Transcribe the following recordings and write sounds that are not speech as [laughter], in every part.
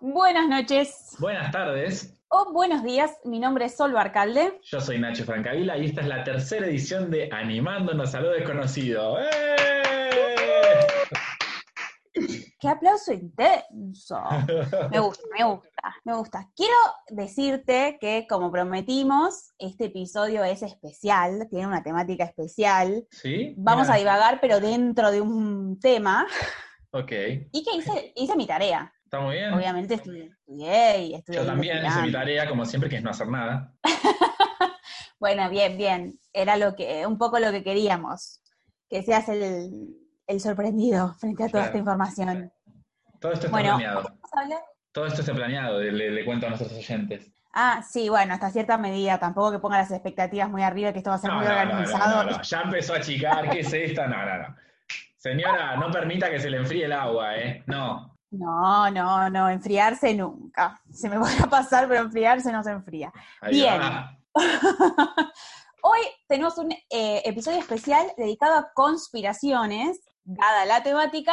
Buenas noches. Buenas tardes. O buenos días. Mi nombre es Sol Barcalde. Yo soy Nacho Francavila y esta es la tercera edición de Animándonos a lo desconocido. ¡Eh! ¡Qué aplauso intenso! Me gusta, me gusta, me gusta. Quiero decirte que, como prometimos, este episodio es especial, tiene una temática especial. ¿Sí? Vamos Mira. a divagar, pero dentro de un tema. Ok, Y que hice, hice mi tarea. Está muy bien. Obviamente estudié, estudié y estudié. Yo también hice mi tarea, como siempre, que es no hacer nada. [laughs] Bueno, bien, bien. Era lo que, un poco lo que queríamos. Que seas el, el sorprendido [laughs] frente a toda Claro. esta información. Todo esto está Bueno, planeado. ¿vamos a hablar? Todo esto está planeado, le, le cuento a nuestros oyentes. Ah, sí, bueno, hasta cierta medida. Tampoco que ponga las expectativas muy arriba, que esto va a ser No, muy no, organizado. no. Ya empezó a achicar, ¿qué es esta? No, no, no. Señora, no permita que se le enfríe el agua, ¿eh? No. No, no, no, enfriarse nunca. Se me [laughs] podrá pasar, pero enfriarse no se enfría. Ahí Bien. va. [laughs] Hoy tenemos un eh, episodio especial dedicado a conspiraciones, dada la temática.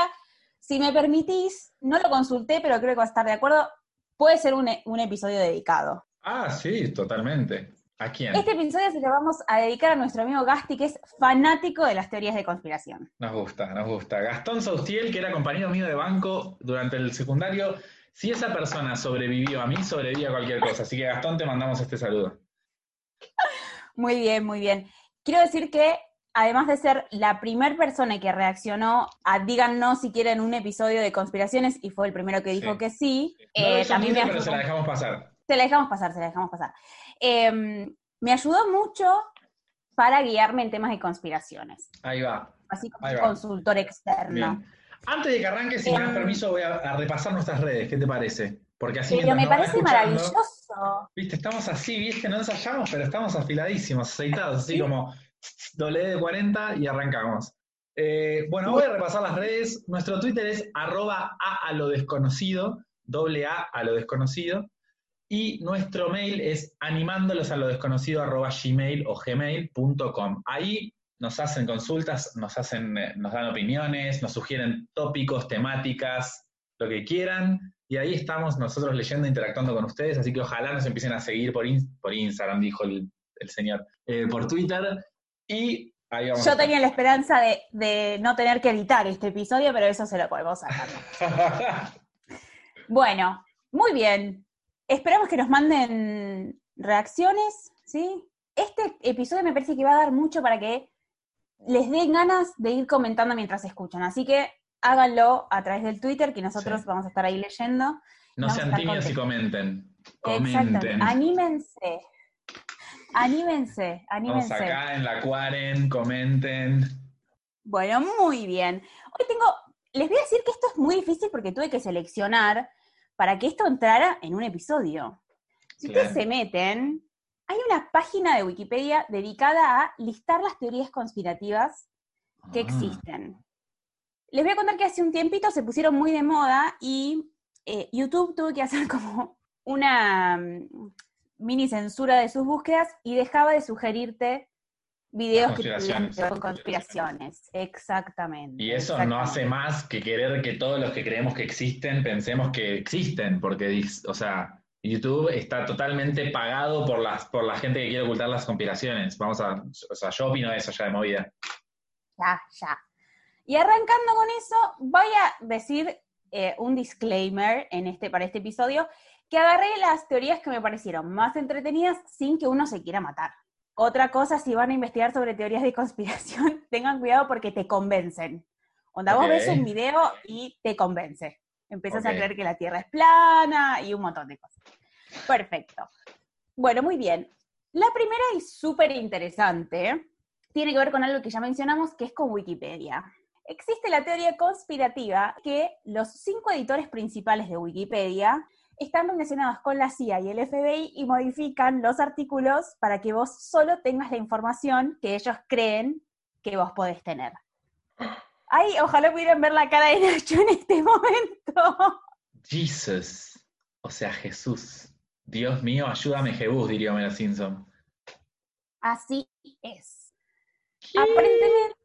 Si me permitís, no lo consulté, pero creo que va a estar de acuerdo. Puede ser un, un episodio dedicado. Ah, sí, totalmente. ¿A quién? Este episodio se lo vamos a dedicar a nuestro amigo Gasti, que es fanático de las teorías de conspiración. Nos gusta, nos gusta. Gastón Saustiel, que era compañero mío de banco durante el secundario, si esa persona sobrevivió a mí, sobrevivió a cualquier cosa. Así que Gastón, te mandamos este saludo. [laughs] Muy bien, muy bien. Quiero decir que, además de ser la primera persona que reaccionó a díganos si quieren un episodio de conspiraciones, y fue el primero que dijo Sí. que sí, No eh, también me pero se la dejamos pasar. se la dejamos pasar, se la dejamos pasar. Eh, me ayudó mucho para guiarme en temas de conspiraciones, Ahí va. así como Ahí un va. consultor externo. Bien. Antes de que arranque, si me das Em. permiso, voy a, a repasar nuestras redes. ¿Qué te parece? Porque así Pero me parece maravilloso. Viste, estamos así, viste, no ensayamos, pero estamos afiladísimos, aceitados, así Sí. como doble de 40 y arrancamos. Eh, bueno, voy a repasar las redes. Nuestro Twitter es arroba a, a lo desconocido, doble a a lo desconocido. Y nuestro mail es animándolos a lo desconocido arroba gmail o gmail.com. Ahí nos hacen consultas, nos hacen, eh, nos dan opiniones, nos sugieren tópicos, temáticas, lo que quieran. Y ahí estamos nosotros leyendo, interactuando con ustedes, así que ojalá nos empiecen a seguir por, in- por Instagram, dijo el, el señor, eh, por Twitter. Y ahí vamos. a Yo tenía la esperanza de, de no tener que editar este episodio, pero eso se lo podemos sacar. [laughs] Bueno, muy bien. Esperamos que nos manden reacciones, ¿sí? Este episodio me parece que va a dar mucho para que les den ganas de ir comentando mientras escuchan. Así que háganlo a través del Twitter, que nosotros Sí. vamos a estar ahí leyendo. no Vamos sean tímidos y comenten. Comenten. Anímense. Anímense, Vamos anímense. acá en la cuaren, comenten. Bueno, muy bien. Hoy tengo, les voy a decir que esto es muy difícil porque tuve que seleccionar para que esto entrara en un episodio. Si ustedes se meten, hay una página de Wikipedia dedicada a listar las teorías conspirativas que Ah, existen. Les voy a contar que hace un tiempito se pusieron muy de moda y eh, YouTube tuvo que hacer [laughs] como una mm, mini censura de sus búsquedas y dejaba de sugerirte videos Conspiraciones. que ver con conspiraciones. Exactamente. Y eso no hace más que querer que todos los que creemos que existen pensemos que existen, porque, o sea, YouTube está totalmente pagado por, las, por la gente que quiere ocultar las conspiraciones. Vamos a, o sea, yo opino eso ya de movida. Ya, ya. Y arrancando con eso, voy a decir eh, un disclaimer en este, para este episodio, que agarré las teorías que me parecieron más entretenidas sin que uno se quiera matar. Otra cosa, si van a investigar sobre teorías de conspiración, [laughs] tengan cuidado porque te convencen. Onda, vos ves un video y te convence. Empiezas a creer que la Tierra es plana y un montón de cosas. Perfecto. Bueno, muy bien. La primera y súper interesante tiene que ver con algo que ya mencionamos, que es con Wikipedia. Existe la teoría conspirativa que los cinco editores principales de Wikipedia están relacionados con la CIA y el FBI y modifican los artículos para que vos solo tengas la información que ellos creen que vos podés tener. Ay, ojalá pudieran ver la cara de Nacho en este momento. Jesus, o sea, Jesús. Dios mío, ayúdame, Jebus, diría Homero Simpson. Así es. Aparentemente,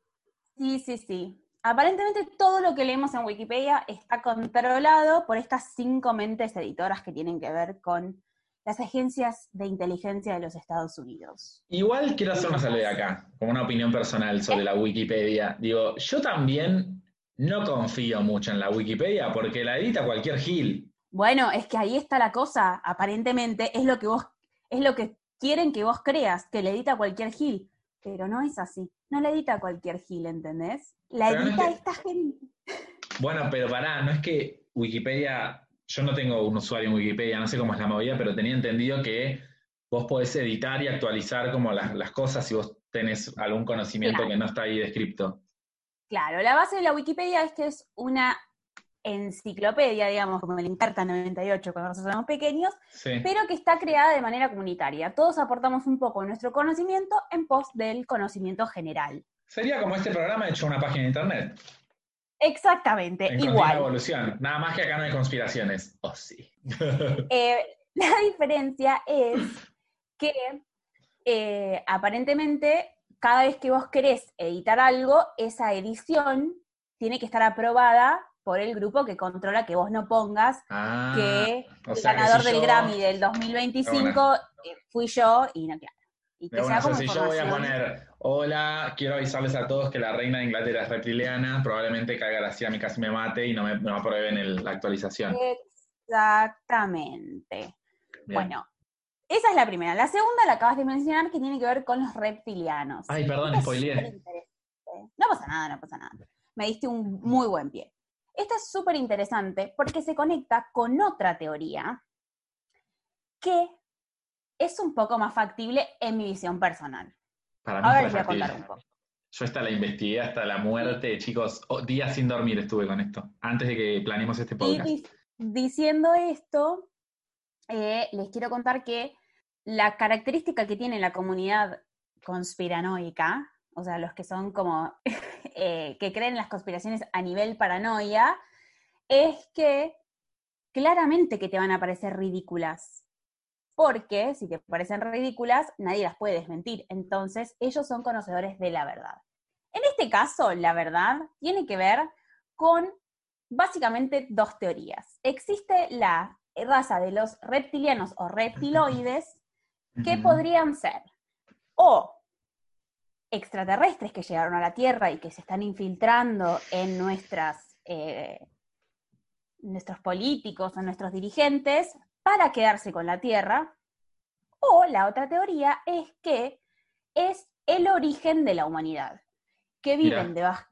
sí, sí, sí. Aparentemente todo lo que leemos en Wikipedia está controlado por estas cinco mentes editoras que tienen que ver con las agencias de inteligencia de los Estados Unidos. Igual quiero hacer una salvedad acá, como una opinión personal sobre la Wikipedia. Digo, yo también no confío mucho en la Wikipedia porque la edita cualquier gil. Bueno, es que ahí está la cosa. Aparentemente es lo que vos, es lo que quieren que vos creas, que le edita cualquier gil. Pero no es así. No le edita cualquier gil, ¿entendés? La Pero no es edita que- esta gente. Bueno, pero pará, no es que Wikipedia, yo no tengo un usuario en Wikipedia, no sé cómo es la movida, pero tenía entendido que vos podés editar y actualizar como las, las cosas si vos tenés algún conocimiento Claro. que no está ahí descripto. Claro, la base de la Wikipedia es que es una enciclopedia, digamos, como el Incarta 98 cuando nosotros éramos pequeños, Sí. pero que está creada de manera comunitaria. Todos aportamos un poco de nuestro conocimiento en pos del conocimiento general. Sería como este programa hecho una página de internet. Exactamente, En igual. evolución. Nada más que acá no hay conspiraciones. Oh, sí. [laughs] Eh, la diferencia es que eh, aparentemente cada vez que vos querés editar algo, esa edición tiene que estar aprobada por el grupo que controla que vos no pongas Ah, que el sea que ganador si del yo- Grammy del 2025 eh, fui yo y no, claro. Y que sea si yo voy a poner, hola, quiero avisarles a todos que la reina de Inglaterra es reptiliana, probablemente caiga la CIA, mi casi me mate y no me, no aprueben el- la actualización. Exactamente. Bien. Bueno, esa es la primera. La segunda la acabas de mencionar que tiene que ver con los reptilianos. Ay, perdón, spoileé. No pasa nada, no pasa nada. Me diste un muy buen pie. Esta es súper interesante porque se conecta con otra teoría que es un poco más factible en mi visión personal. Para mí Ahora fue les voy a factible. contar un poco. Yo esta la investigué hasta la muerte, chicos. Oh, días sin dormir estuve con esto, antes de que planeemos este Y podcast. di- diciendo esto, eh, les quiero contar que la característica que tiene la comunidad conspiranoica, o sea, los que son como, [laughs] eh, que creen en las conspiraciones a nivel paranoia, es que claramente que te van a parecer ridículas. Porque si te parecen ridículas, nadie las puede desmentir. Entonces, ellos son conocedores de la verdad. En este caso, la verdad tiene que ver con básicamente dos teorías. Existe la raza de los reptilianos o reptiloides que podrían ser o extraterrestres que llegaron a la Tierra y que se están infiltrando en nuestras, eh, nuestros políticos o nuestros dirigentes para quedarse con la Tierra. O la otra teoría es que es el origen de la humanidad, que viven debajo,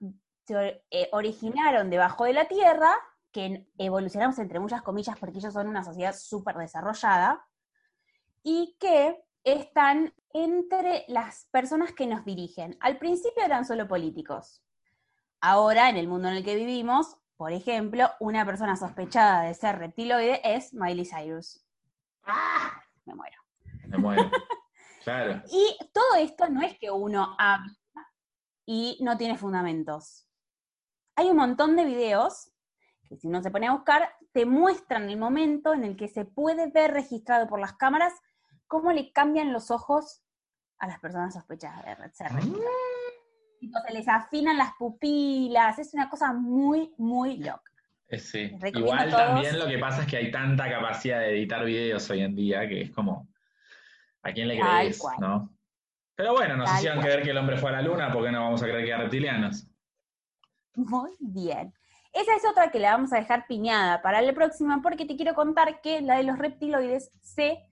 se eh, originaron debajo de la Tierra, que evolucionamos entre muchas comillas porque ellos son una sociedad súper desarrollada, y que están entre las personas que nos dirigen. Al principio eran solo políticos. Ahora, en el mundo en el que vivimos, por ejemplo, una persona sospechada de ser reptiloide es Miley Cyrus. ¡Ah! Me muero. Me muero. [laughs] claro. Y todo esto no es que uno habla y no tiene fundamentos. Hay un montón de videos que si uno se pone a buscar, te muestran el momento en el que se puede ver registrado por las cámaras cómo le cambian los ojos a las personas sospechadas de reptiloides. Tipo, Se les afinan las pupilas, es una cosa muy, muy loca. Sí. Igual también lo que pasa es que hay tanta capacidad de editar videos hoy en día que es como, ¿a quién le crees? ¿no? Pero bueno, nos Tal hicieron cual. creer que el hombre fue a la luna, ¿por qué no vamos a creer que eran reptilianos? Muy bien. Esa es otra que la vamos a dejar piñada para la próxima porque te quiero contar que la de los reptiloides se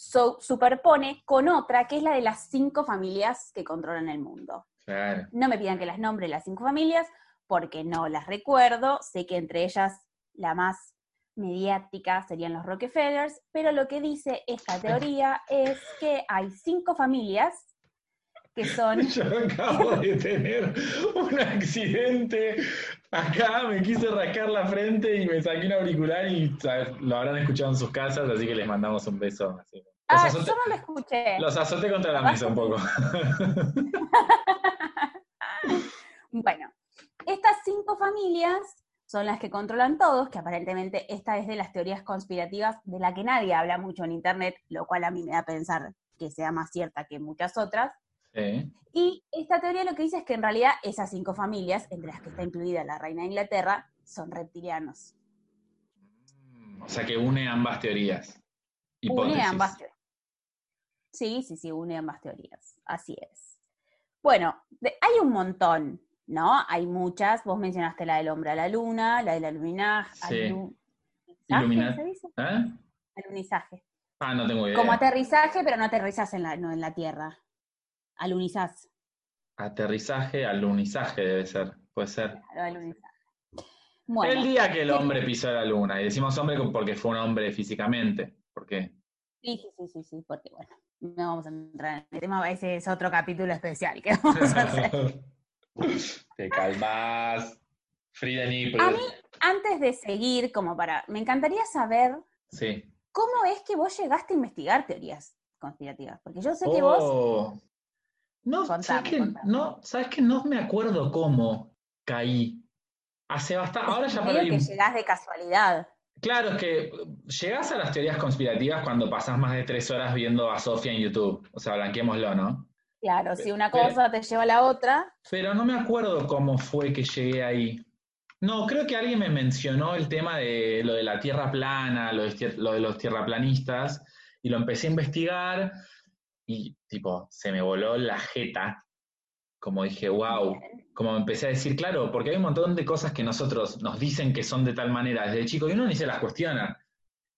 so- superpone con otra que es la de las cinco familias que controlan el mundo. Claro. No me pidan que las nombre las cinco familias porque no las recuerdo. Sé que entre ellas la más mediática serían los Rockefellers, pero lo que dice esta [laughs] teoría es que hay cinco familias que son [laughs] Yo acabo de tener un accidente. Acá me quise rascar la frente y me saqué un auricular y lo habrán escuchado en sus casas, así que les mandamos un beso. así. Ah, yo no lo escuché. los azoté contra la mesa un poco. [laughs] Bueno, estas cinco familias son las que controlan todos, que aparentemente esta es de las teorías conspirativas de la que nadie habla mucho en Internet, lo cual a mí me da a pensar que sea más cierta que muchas otras. Sí. Y esta teoría lo que dice es que en realidad esas cinco familias, entre las que está incluida la reina de Inglaterra, son reptilianos. O sea que une ambas teorías. Une ambas teorías. Sí, sí, sí, une ambas teorías. Así es. Bueno, de- hay un montón, ¿no? Hay muchas. Vos mencionaste la del hombre a la luna, la del alunizaje. Sí. Ilumina- ¿Se dice? ¿Eh? Alunizaje. Ah, no tengo idea. Como aterrizaje, pero no aterrizás en la, no en la Tierra. Alunizás. Aterrizaje, alunizaje debe ser. Puede ser. Claro, alunizaje. Bueno, el día que el hombre pisó la luna. Y decimos hombre porque fue un hombre físicamente. Porque sí, sí, sí, sí, sí, porque bueno, no vamos a entrar en el tema, ese es otro capítulo especial que [laughs] vamos a hacer. [laughs] Te calmas. The nipple. A mí- Antes de seguir, como para, me encantaría saber Sí. cómo es que vos llegaste a investigar teorías conspirativas, porque yo sé que vos, Oh. No, Contame, ¿sabes que contame. no, ¿sabes que no me acuerdo cómo caí? Hace bastante, ahora ya perdí que llegás de casualidad. Claro, es que llegás a las teorías conspirativas cuando pasás más de tres horas viendo a Sofía en YouTube. O sea, blanqueémoslo, ¿no? Claro, si una Pero- cosa te lleva a la otra, Pero no me acuerdo cómo fue que llegué ahí. No, creo que alguien me mencionó el tema de lo de la tierra plana, lo de, lo de los tierraplanistas, y lo empecé a investigar y tipo, se me voló la jeta. Como dije, wow, como empecé a decir, claro, porque hay un montón de cosas que nosotros nos dicen que son de tal manera desde chico y uno ni se las cuestiona.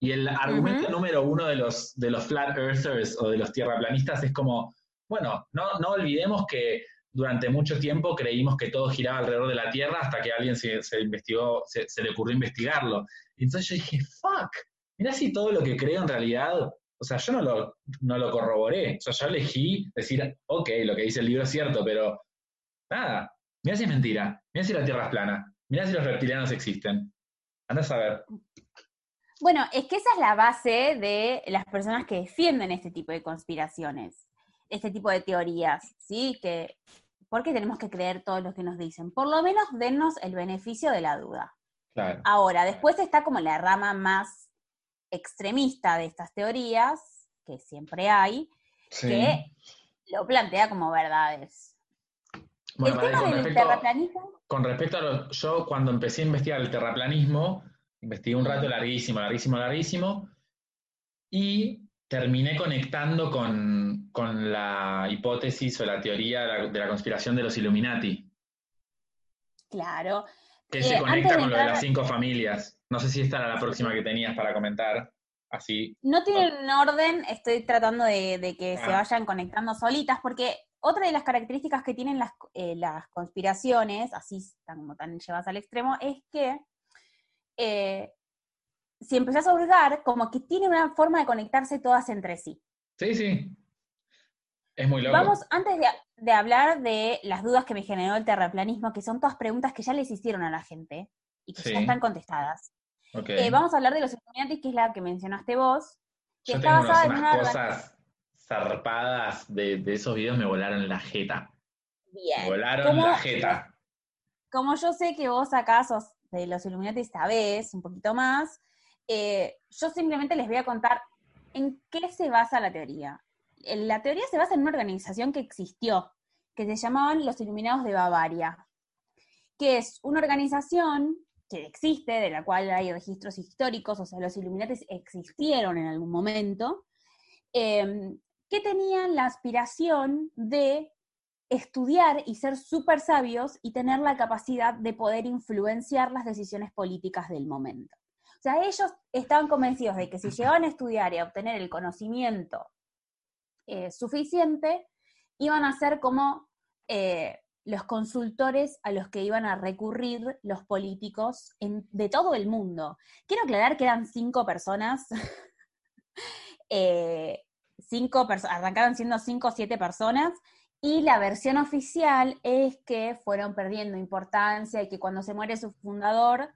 Y el argumento número uno de los, de los flat earthers o de los tierraplanistas es como, bueno, no, no olvidemos que durante mucho tiempo creímos que todo giraba alrededor de la Tierra hasta que a alguien se, se investigó, se, se le ocurrió investigarlo. Y entonces yo dije, fuck, mira si todo lo que creo en realidad, o sea, yo no lo, no lo corroboré, o sea, yo elegí decir, ok, lo que dice el libro es cierto, pero nada, mira si es mentira, mira si la Tierra es plana, mira si los reptilianos existen. Anda a saber. Bueno, es que esa es la base de las personas que defienden este tipo de conspiraciones, este tipo de teorías, ¿sí? Que, ¿Por qué tenemos que creer todo lo que nos dicen? Por lo menos dennos el beneficio de la duda. Claro. Ahora, después está como la rama más extremista de estas teorías, que siempre hay, Sí. que lo plantea como verdades. Bueno, el tema con del respecto- terraplanismo, Con respecto a lo, yo cuando empecé a investigar el terraplanismo, investigué un rato larguísimo, larguísimo, larguísimo, y terminé conectando con, con la hipótesis o la teoría de la, de la conspiración de los Illuminati, claro, que Eh, se antes conecta con lo de entrar- las cinco familias. No sé si esta era la próxima que tenías para comentar, así. No tienen orden, estoy tratando de, de que se Ah. vayan conectando solitas, porque otra de las características que tienen las, eh, las conspiraciones, así tan, como tan llevadas al extremo, es que eh, si empezás a hurgar, como que tiene una forma de conectarse todas entre sí. Sí, sí. Es muy loco. Vamos, antes de, de hablar de las dudas que me generó el terraplanismo, que son todas preguntas que ya les hicieron a la gente y que Sí. ya están contestadas. Eh, vamos a hablar de los Illuminati, que es la que mencionaste vos, que Yo está tengo basada en una cosas zarpadas de, de esos videos, me volaron la jeta. Me Bien. volaron ¿Cómo- la jeta. Como yo sé que vos acá sos de los Illuminati sabés un poquito más, eh, yo simplemente les voy a contar en qué se basa la teoría. Eh, La teoría se basa en una organización que existió, que se llamaban los Iluminados de Bavaria, que es una organización que existe, de la cual hay registros históricos, o sea, los Illuminati existieron en algún momento, eh, que tenían la aspiración de estudiar y ser súper sabios y tener la capacidad de poder influenciar las decisiones políticas del momento. O sea, ellos estaban convencidos de que si llegaban a estudiar y a obtener el conocimiento eh, suficiente, iban a ser como eh, los consultores a los que iban a recurrir los políticos en- de todo el mundo. Quiero aclarar que eran cinco personas, [laughs] eh, cinco perso- arrancaron siendo cinco o siete personas, y la versión oficial es que fueron perdiendo importancia y que cuando se muere su fundador,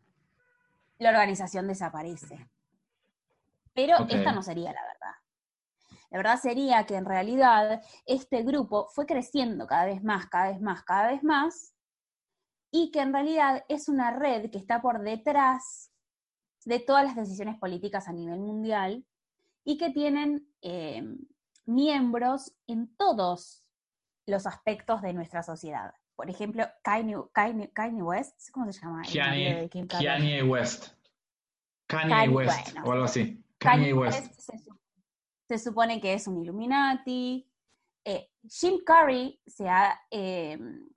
la organización desaparece. Pero esta no sería la verdad. La verdad sería que en realidad este grupo fue creciendo cada vez más, cada vez más, cada vez más, y que en realidad es una red que está por detrás de todas las decisiones políticas a nivel mundial y que tienen eh, miembros en todos los aspectos de nuestra sociedad. Por ejemplo, Kanye, West, ¿cómo se llama? Kanye, West. Kanye, West, o algo así. Kanye, West. se, supone que es un Illuminati. Eh, Jim Carrey se ha, em,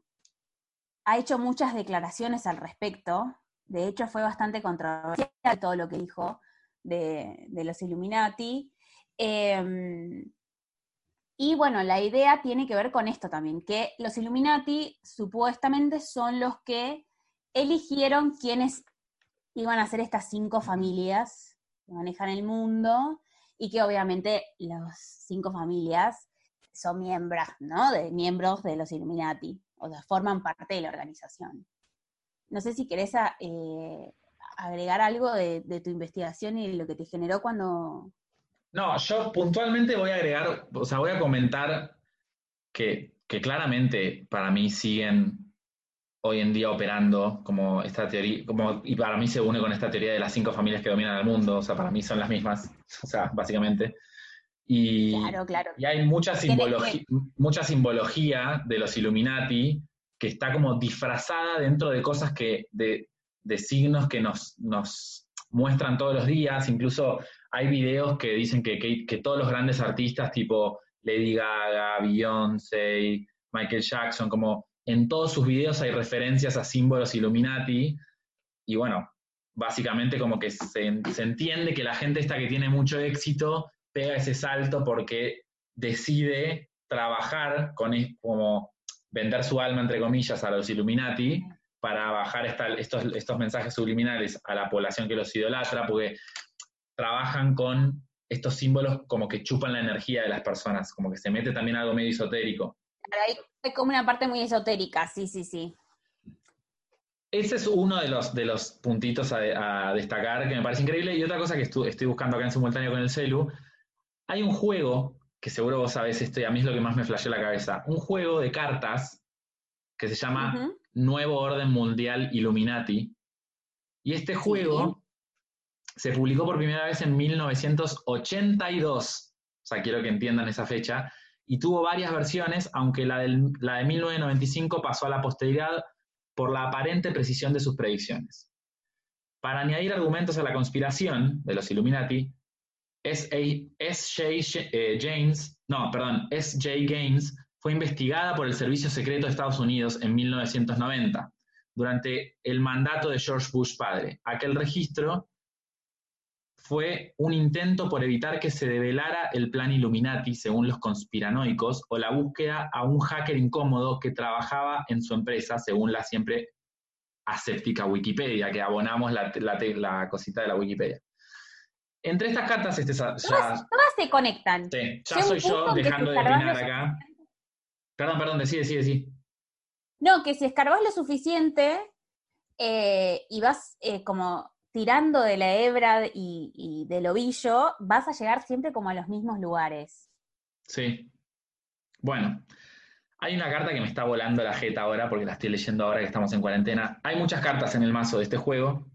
ha hecho muchas declaraciones al respecto. De hecho, fue bastante controversial todo lo que dijo de, los Illuminati. Eh, y bueno, la idea tiene que ver con esto también, que los Illuminati supuestamente son los que eligieron quienes iban a ser estas cinco familias que manejan el mundo y que obviamente las cinco familias son miembros, ¿no? De miembros de los Illuminati, o sea, forman parte de la organización. No sé si querés eh, agregar algo de, de, tu investigación y lo que te generó cuando, no, yo puntualmente voy a agregar, o sea, voy a comentar que, claramente para mí siguen hoy en día operando como esta teoría, como, y para mí se une con esta teoría de las cinco familias que dominan el mundo, o sea, para mí son las mismas, [laughs] o sea, básicamente. Y, claro, claro. y hay mucha, simbología, mucha simbología de los Illuminati que está como disfrazada dentro de cosas que, de, de signos que nos, nos muestran todos los días, incluso hay videos que dicen que, que, todos los grandes artistas tipo Lady Gaga, Beyoncé, Michael Jackson, como en todos sus videos hay referencias a símbolos Illuminati y bueno, básicamente como que se, se entiende que la gente esta que tiene mucho éxito pega ese salto porque decide trabajar con como vender su alma entre comillas a los Illuminati para bajar estos, estos mensajes subliminales a la población que los idolatra, porque trabajan con estos símbolos como que chupan la energía de las personas, como que se mete también algo medio esotérico. Como una parte muy esotérica, sí, sí, sí. Ese es uno de los, de los puntitos a, destacar que me parece increíble. Y otra cosa que estoy buscando acá en simultáneo con el celu, hay un juego, que seguro vos sabés esto y a mí es lo que más me flasheó la cabeza, un juego de cartas que se llama Nuevo Orden Mundial Illuminati. Y este juego se publicó por primera vez en 1982, o sea, quiero que entiendan esa fecha, y tuvo varias versiones, aunque la, de 1995 pasó a la posteridad por la aparente precisión de sus predicciones. Para añadir argumentos a la conspiración de los Illuminati, S.J. Eh, James, no, perdón, S.J. Gaines fue investigada por el Servicio Secreto de Estados Unidos en 1990, durante el mandato de George Bush padre. Aquel registro fue un intento por evitar que se develara el plan Illuminati, según los conspiranoicos, o la búsqueda a un hacker incómodo que trabajaba en su empresa, según la siempre aséptica Wikipedia, que abonamos la, la, cosita de la Wikipedia. Entre estas cartas, este, ya, todas, se conectan. Sí, ya soy yo dejando de opinar acá. Perdón, perdón, decide, decide, sí. No, que si escarbas lo suficiente eh, y vas eh, como tirando de la hebra y, del ovillo, vas a llegar siempre como a los mismos lugares. Sí. Bueno, hay una carta que me está volando la jeta ahora, porque la estoy leyendo ahora que estamos en cuarentena. Hay muchas cartas en el mazo de este juego,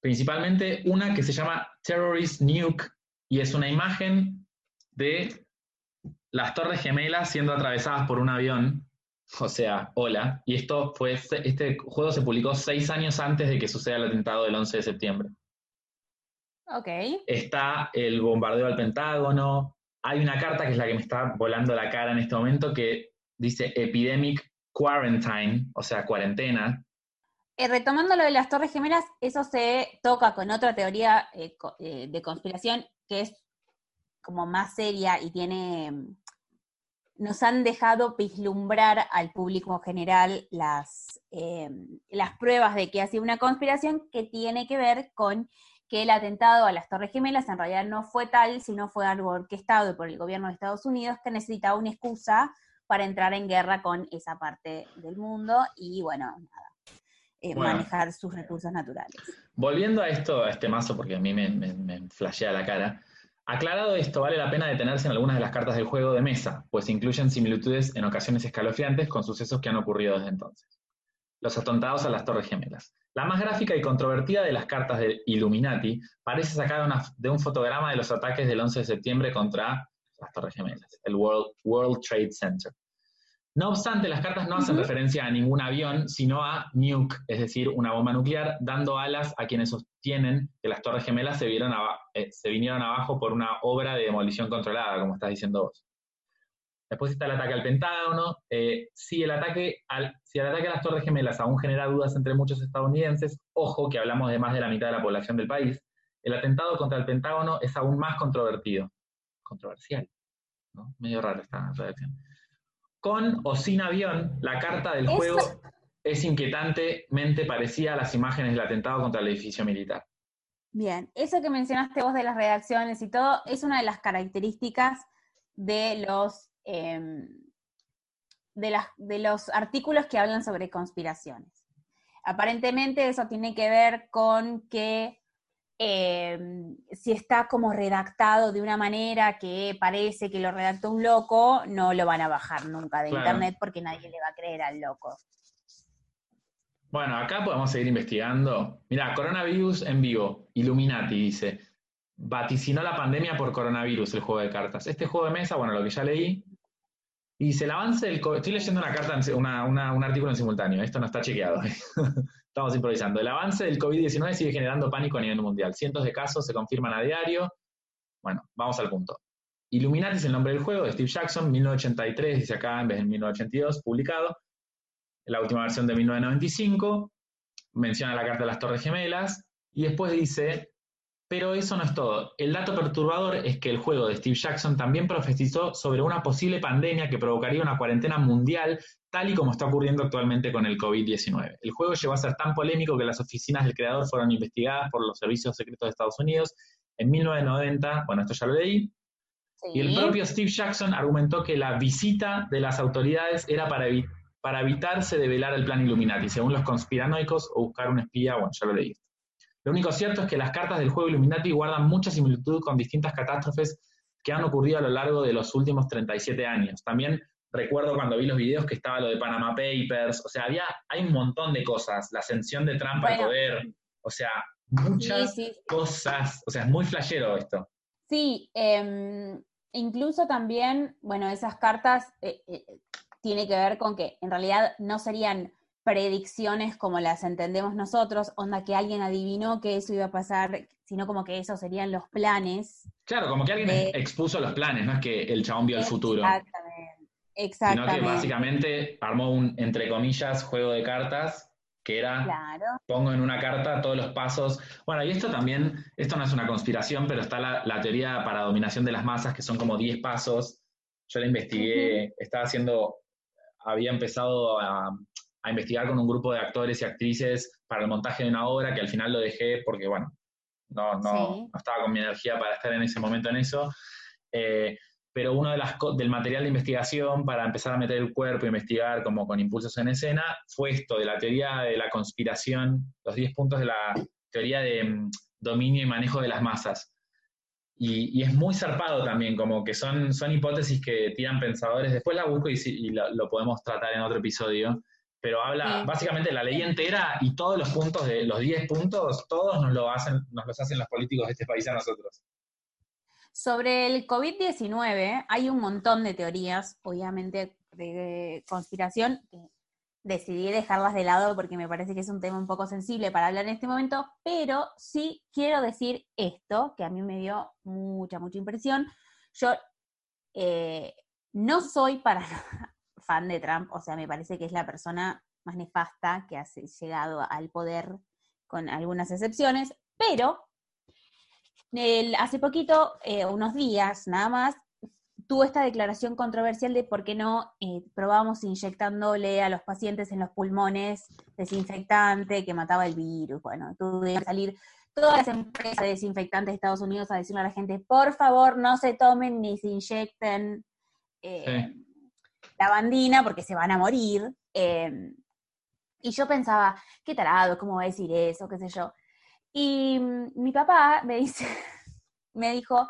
principalmente una que se llama Terrorist Nuke, y es una imagen de las Torres Gemelas siendo atravesadas por un avión [laughs] o sea, hola. Y esto fue, este juego se publicó seis años antes de que suceda el atentado del 11 de septiembre. Ok. Está el bombardeo al Pentágono. Hay una carta que es la que me está volando la cara en este momento que dice Epidemic Quarantine, o sea, cuarentena. Eh, retomando lo de las Torres Gemelas, eso se toca con otra teoría eh, eh, de conspiración que es como más seria y tiene nos han dejado vislumbrar al público general las, eh, las pruebas de que ha sido una conspiración que tiene que ver con que el atentado a las Torres Gemelas en realidad no fue tal, sino fue algo orquestado por el gobierno de Estados Unidos que necesitaba una excusa para entrar en guerra con esa parte del mundo y bueno, nada, eh, manejar sus recursos naturales. Volviendo a esto, a este mazo, porque a mí me, me, me flashea la cara, Aclarado esto, vale la pena detenerse en algunas de las cartas del juego de mesa, pues incluyen similitudes en ocasiones escalofriantes con sucesos que han ocurrido desde entonces. Los atontados a las Torres Gemelas. La más gráfica y controvertida de las cartas de Illuminati parece sacada de un fotograma de los ataques del 11 de septiembre contra las Torres Gemelas, el World, World Trade Center. No obstante, las cartas no hacen referencia a ningún avión, sino a nuke, es decir, una bomba nuclear, dando alas a quienes sostienen que las Torres Gemelas se, eh, se vinieron abajo por una obra de demolición controlada, como estás diciendo vos. Después está el ataque al Pentágono. Eh, si, el ataque al, si el ataque a las Torres Gemelas aún genera dudas entre muchos estadounidenses, ojo que hablamos de más de la mitad de la población del país, el atentado contra el Pentágono es aún más controvertido. Controversial, ¿no? Medio raro esta redacción. Con o sin avión, la carta del juego es inquietantemente parecida a las imágenes del atentado contra el edificio militar. Bien, eso que mencionaste vos de las redacciones y todo es una de las características de los, em, de, las, de los artículos que hablan sobre conspiraciones. Aparentemente eso tiene que ver con que em, si está como redactado de una manera que parece que lo redactó un loco, no lo van a bajar nunca de internet porque nadie le va a creer al loco. Bueno, acá podemos seguir investigando. Mira, coronavirus en vivo, Illuminati dice, vaticinó la pandemia por coronavirus el juego de cartas. Este juego de mesa, bueno, lo que ya leí, dice, el avance del COVID, estoy leyendo una carta, un artículo en simultáneo, esto no está chequeado, [laughs] estamos improvisando. El avance del COVID-19 sigue generando pánico a nivel mundial. Cientos de casos se confirman a diario. Bueno, vamos al punto. Illuminati es el nombre del juego de Steve Jackson, 1983, dice acá en vez de 1982, publicado. La última versión de 1995 menciona la carta de las Torres Gemelas y después dice pero eso no es todo. El dato perturbador es que el juego de Steve Jackson también profetizó sobre una posible pandemia que provocaría una cuarentena mundial, tal y como está ocurriendo actualmente con el COVID-19. El juego llegó a ser tan polémico que las oficinas del creador fueron investigadas por los servicios secretos de Estados Unidos en 1990. Bueno, esto ya lo leí. Y el propio Steve Jackson argumentó que la visita de las autoridades era para, para evitarse de velar el plan Illuminati, según los conspiranoicos, o buscar un espía. Bueno, ya lo leí. Lo único cierto es que las cartas del juego Illuminati guardan mucha similitud con distintas catástrofes que han ocurrido a lo largo de los últimos 37 años. También recuerdo cuando vi los videos que estaba lo de Panama Papers, o sea, había, hay un montón de cosas, la ascensión de Trump al poder, o sea, muchas cosas, o sea, es muy flashero esto. Sí, em, incluso también, bueno, esas cartas eh, eh, tiene que ver con que en realidad no serían predicciones como las entendemos nosotros, onda que alguien adivinó que eso iba a pasar, sino como que esos serían los planes. Claro, como que alguien expuso los planes, no es que el chabón vio el futuro. Exactamente. Exactamente. Sino que básicamente armó un, entre comillas, juego de cartas que era, pongo en una carta todos los pasos. Bueno, y esto también, esto no es una conspiración, pero está la, teoría para dominación de las masas, que son como 10 pasos. Yo la investigué, estaba haciendo, había empezado a, a investigar con un grupo de actores y actrices para el montaje de una obra que al final lo dejé porque, bueno, no, no, estaba con mi energía para estar en ese momento en eso. Eh, pero uno de las del material de investigación para empezar a meter el cuerpo e investigar como con impulsos en escena fue esto de la teoría de la conspiración, los 10 puntos de la teoría de mm, dominio y manejo de las masas. Y, es muy zarpado también, como que son, son hipótesis que tiran pensadores. Después la busco y, lo, podemos tratar en otro episodio pero habla básicamente la ley entera y todos los puntos de los 10 puntos, todos nos, lo hacen, nos los hacen los políticos de este país a nosotros. Sobre el COVID-19 hay un montón de teorías, obviamente, de conspiración, que decidí dejarlas de lado porque me parece que es un tema un poco sensible para hablar en este momento, pero sí quiero decir esto, que a mí me dio mucha, mucha impresión. Yo eh, no soy para [laughs] fan de Trump, o sea, me parece que es la persona más nefasta que ha llegado al poder, con algunas excepciones, pero hace poquito, eh, unos días nada más, tuvo esta declaración controversial de por qué no eh, probábamos inyectándole a los pacientes en los pulmones desinfectante que mataba el virus. Bueno, que salir todas las empresas de desinfectantes de Estados Unidos a decirle a la gente, por favor, no se tomen ni se inyecten. Eh, la bandina porque se van a morir. Em, y yo pensaba, qué tarado, ¿cómo va a decir eso? ¿Qué sé yo? Y mm, mi papá me dice, [laughs] me dijo,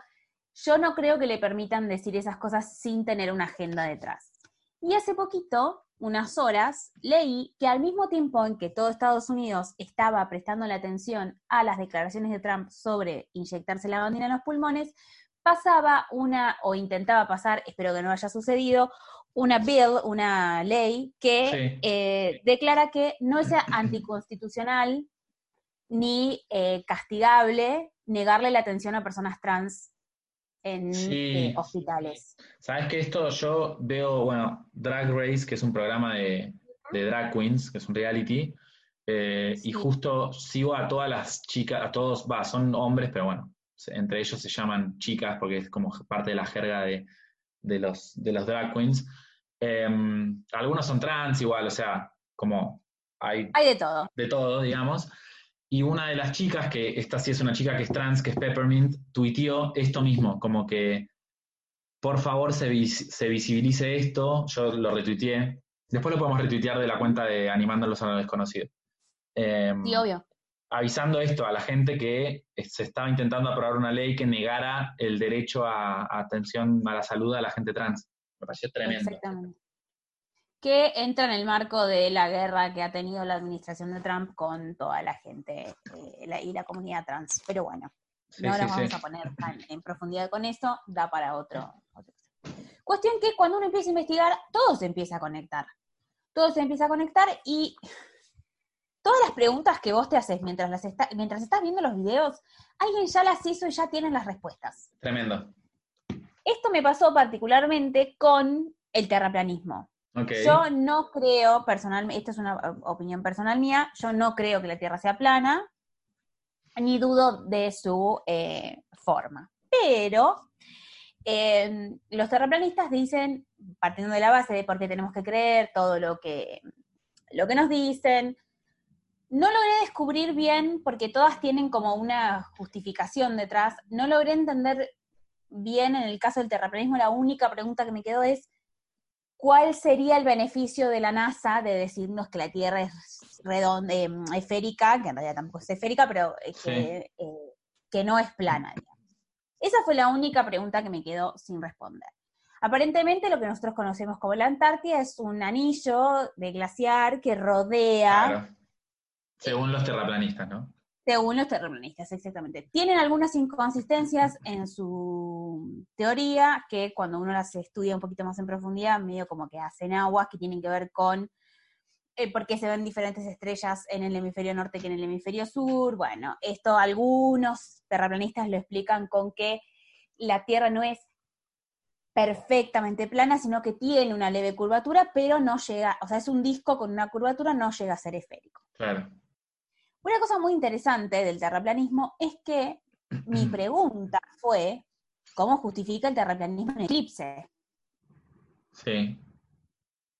yo no creo que le permitan decir esas cosas sin tener una agenda detrás. Y hace poquito, unas horas, leí que al mismo tiempo en que todo Estados Unidos estaba prestando la atención a las declaraciones de Trump sobre inyectarse la bandina en los pulmones, pasaba una, o intentaba pasar, espero que no haya sucedido, una bill, una ley que Sí. eh, declara que no es anticonstitucional ni eh, castigable negarle la atención a personas trans en Sí. eh, hospitales. Sabes que esto yo veo, bueno, Drag Race, que es un programa de, de drag queens, que es un reality, eh, y Sí. justo sigo a todas las chicas, a todos, va, son hombres, pero bueno, entre ellos se llaman chicas porque es como parte de la jerga de, de los, de los drag queens. Em, algunos son trans igual, o sea, como hay Hay de todo. de todo, digamos. Y una de las chicas, que esta sí es una chica que es trans, que es Peppermint, tuiteó esto mismo, como que por favor se, vis- se visibilice esto. Yo lo retuiteé. Después lo podemos retuitear de la cuenta de Animándolos a lo desconocido. Em, Sí, obvio. avisando esto a la gente que se estaba intentando aprobar una ley que negara el derecho a, a atención a la salud a la gente trans. Me pareció tremendo. Exactamente. Que entra en el marco de la guerra que ha tenido la administración de Trump con toda la gente eh, la- y la comunidad trans. Pero bueno, Sí, no sí, nos vamos sí. a poner tan en profundidad con esto, da para otro, otro. Cuestión que cuando uno empieza a investigar, todo se empieza a conectar. Todo se empieza a conectar y [laughs] todas las preguntas que vos te haces mientras, las está- mientras estás viendo los videos, alguien ya las hizo y ya tienen las respuestas. Tremendo. Esto me pasó particularmente con el terraplanismo. Ok. Yo no creo, personalmente, esta es una eh, opinión personal mía, yo no creo que la Tierra sea plana, ni dudo de su eh, forma. Pero eh, los terraplanistas dicen, partiendo de la base de por qué tenemos que creer todo lo que, lo que nos dicen, no logré descubrir bien, porque todas tienen como una justificación detrás, no logré entender bien en el caso del terraplanismo, la única pregunta que me quedó es, ¿cuál sería el beneficio de la NASA de decirnos que la Tierra es redonda, eh, esférica, que en realidad tampoco es esférica, pero eh, que, eh, que no es plana? digamos? Esa fue la única pregunta que me quedó sin responder. Aparentemente lo que nosotros conocemos como la Antártida es un anillo de glaciar que rodea, Claro. Según los terraplanistas, ¿no? Según los terraplanistas, exactamente. Tienen algunas inconsistencias en su teoría que cuando uno las estudia un poquito más en profundidad, medio como que hacen aguas que tienen que ver con eh, por qué se ven diferentes estrellas en el hemisferio norte que en el hemisferio sur. Bueno, esto algunos terraplanistas lo explican con que la Tierra no es perfectamente plana, sino que tiene una leve curvatura, pero no llega, o sea, es un disco con una curvatura, no llega a ser esférico. Claro. Una cosa muy interesante del terraplanismo es que mi [clears throat] pregunta fue, ¿cómo justifica el terraplanismo en eclipse? Sí.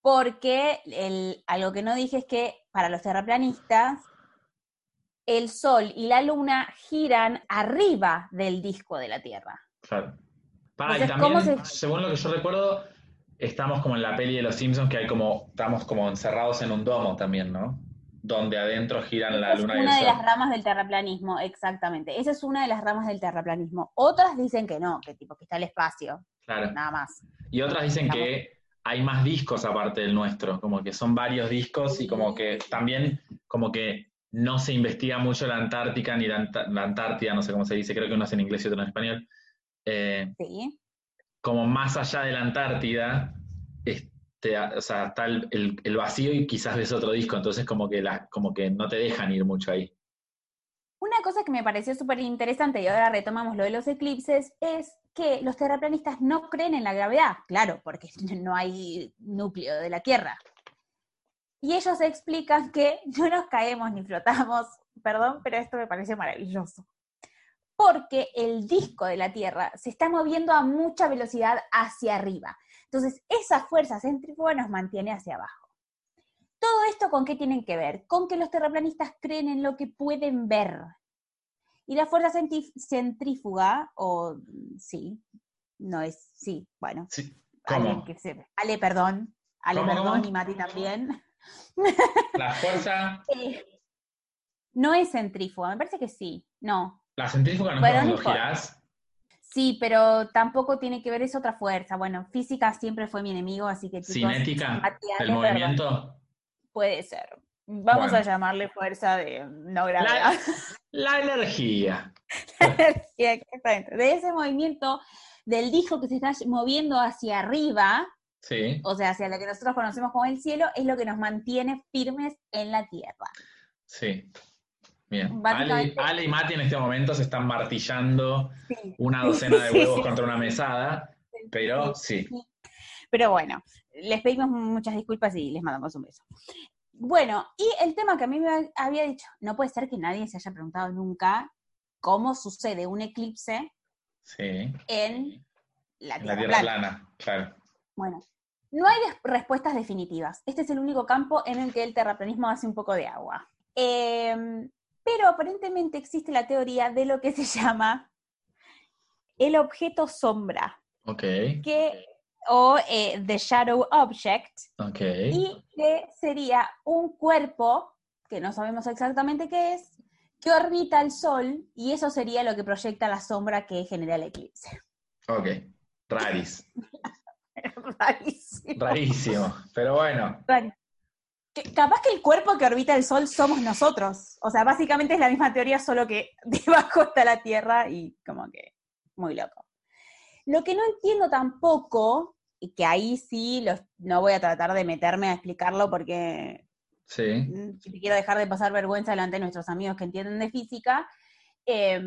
Porque el, algo que no dije es que para los terraplanistas, el Sol y la Luna giran arriba del disco de la Tierra. Claro. Pa, y Entonces, ¿cómo también, se- según lo que yo recuerdo, estamos como en la peli de los Simpsons, que hay como, estamos como encerrados en un domo también, ¿no? Donde adentro giran la Esa es luna y el una de sol. las ramas del terraplanismo, exactamente. Esa es una de las ramas del terraplanismo. Otras dicen que no, que tipo que está el espacio, Claro. nada más. Y otras dicen que hay más discos aparte del nuestro, como que son varios discos y como que también como que no se investiga mucho la Antártica ni la, Ant- la Antártida, no sé cómo se dice, creo que uno es en inglés y otro en español. Eh, Sí. como más allá de la Antártida, este, o sea, está el, vacío y quizás ves otro disco, entonces como que, como que no te dejan ir mucho ahí. Una cosa que me pareció súper interesante, y ahora retomamos lo de los eclipses, es que los terraplanistas no creen en la gravedad, claro, porque [laughs] no hay núcleo de la Tierra. Y ellos explican que no nos caemos ni flotamos, perdón, pero esto me parece maravilloso. Porque el disco de la Tierra se está moviendo a mucha velocidad hacia arriba. Entonces, esa fuerza centrífuga nos mantiene hacia abajo. ¿Todo esto con qué tienen que ver? Con que los terraplanistas creen en lo que pueden ver. Y la fuerza centrífuga, o sí, no es, sí, bueno, Sí. ¿Cómo? que se, Ale, perdón, Ale, ¿Cómo, perdón, y Mati también. [laughs] La fuerza, Eh, no es centrífuga, me parece que sí, no. la centrífuga no no girás. Sí, pero tampoco tiene que ver, es otra fuerza. Bueno, física siempre fue mi enemigo, así que chicos, Cinética, el movimiento. Puede ser. Vamos Bueno. a llamarle fuerza de no gravedad. La, [laughs] la energía. Sí, exactamente. De ese movimiento del disco que se está moviendo hacia arriba, Sí, o sea, hacia lo que nosotros conocemos como el cielo, es lo que nos mantiene firmes en la tierra. sí. Bien. Ale, Ale y Mati en este momento se están martillando Sí. una docena de huevos sí, contra una mesada, pero sí. Pero bueno, les pedimos muchas disculpas y les mandamos un beso. Bueno, y el tema que a mí me había dicho, no puede ser que nadie se haya preguntado nunca cómo sucede un eclipse Sí. en la En Tierra, la Tierra plana. plana, claro. Bueno, no hay respuestas definitivas. Este es el único campo en el que el terraplanismo hace un poco de agua. Em, pero aparentemente existe la teoría de lo que se [laughs] llama el objeto sombra, Ok, que, o eh, the shadow object, ok. y que sería un cuerpo, que no sabemos exactamente qué es, que orbita el Sol, y eso sería lo que proyecta la sombra que genera el eclipse. Ok. Raris. [laughs] Rarísimo. Rarísimo. Pero bueno. Raro. Que- capaz que el cuerpo que orbita el Sol somos nosotros. O sea, básicamente es la misma teoría, solo que [laughs] debajo está la Tierra y como que muy loco. Lo que no entiendo tampoco, y que ahí sí los- no voy a tratar de meterme a explicarlo porque Sí. mm, quiero dejar de pasar vergüenza delante de nuestros amigos que entienden de física, eh,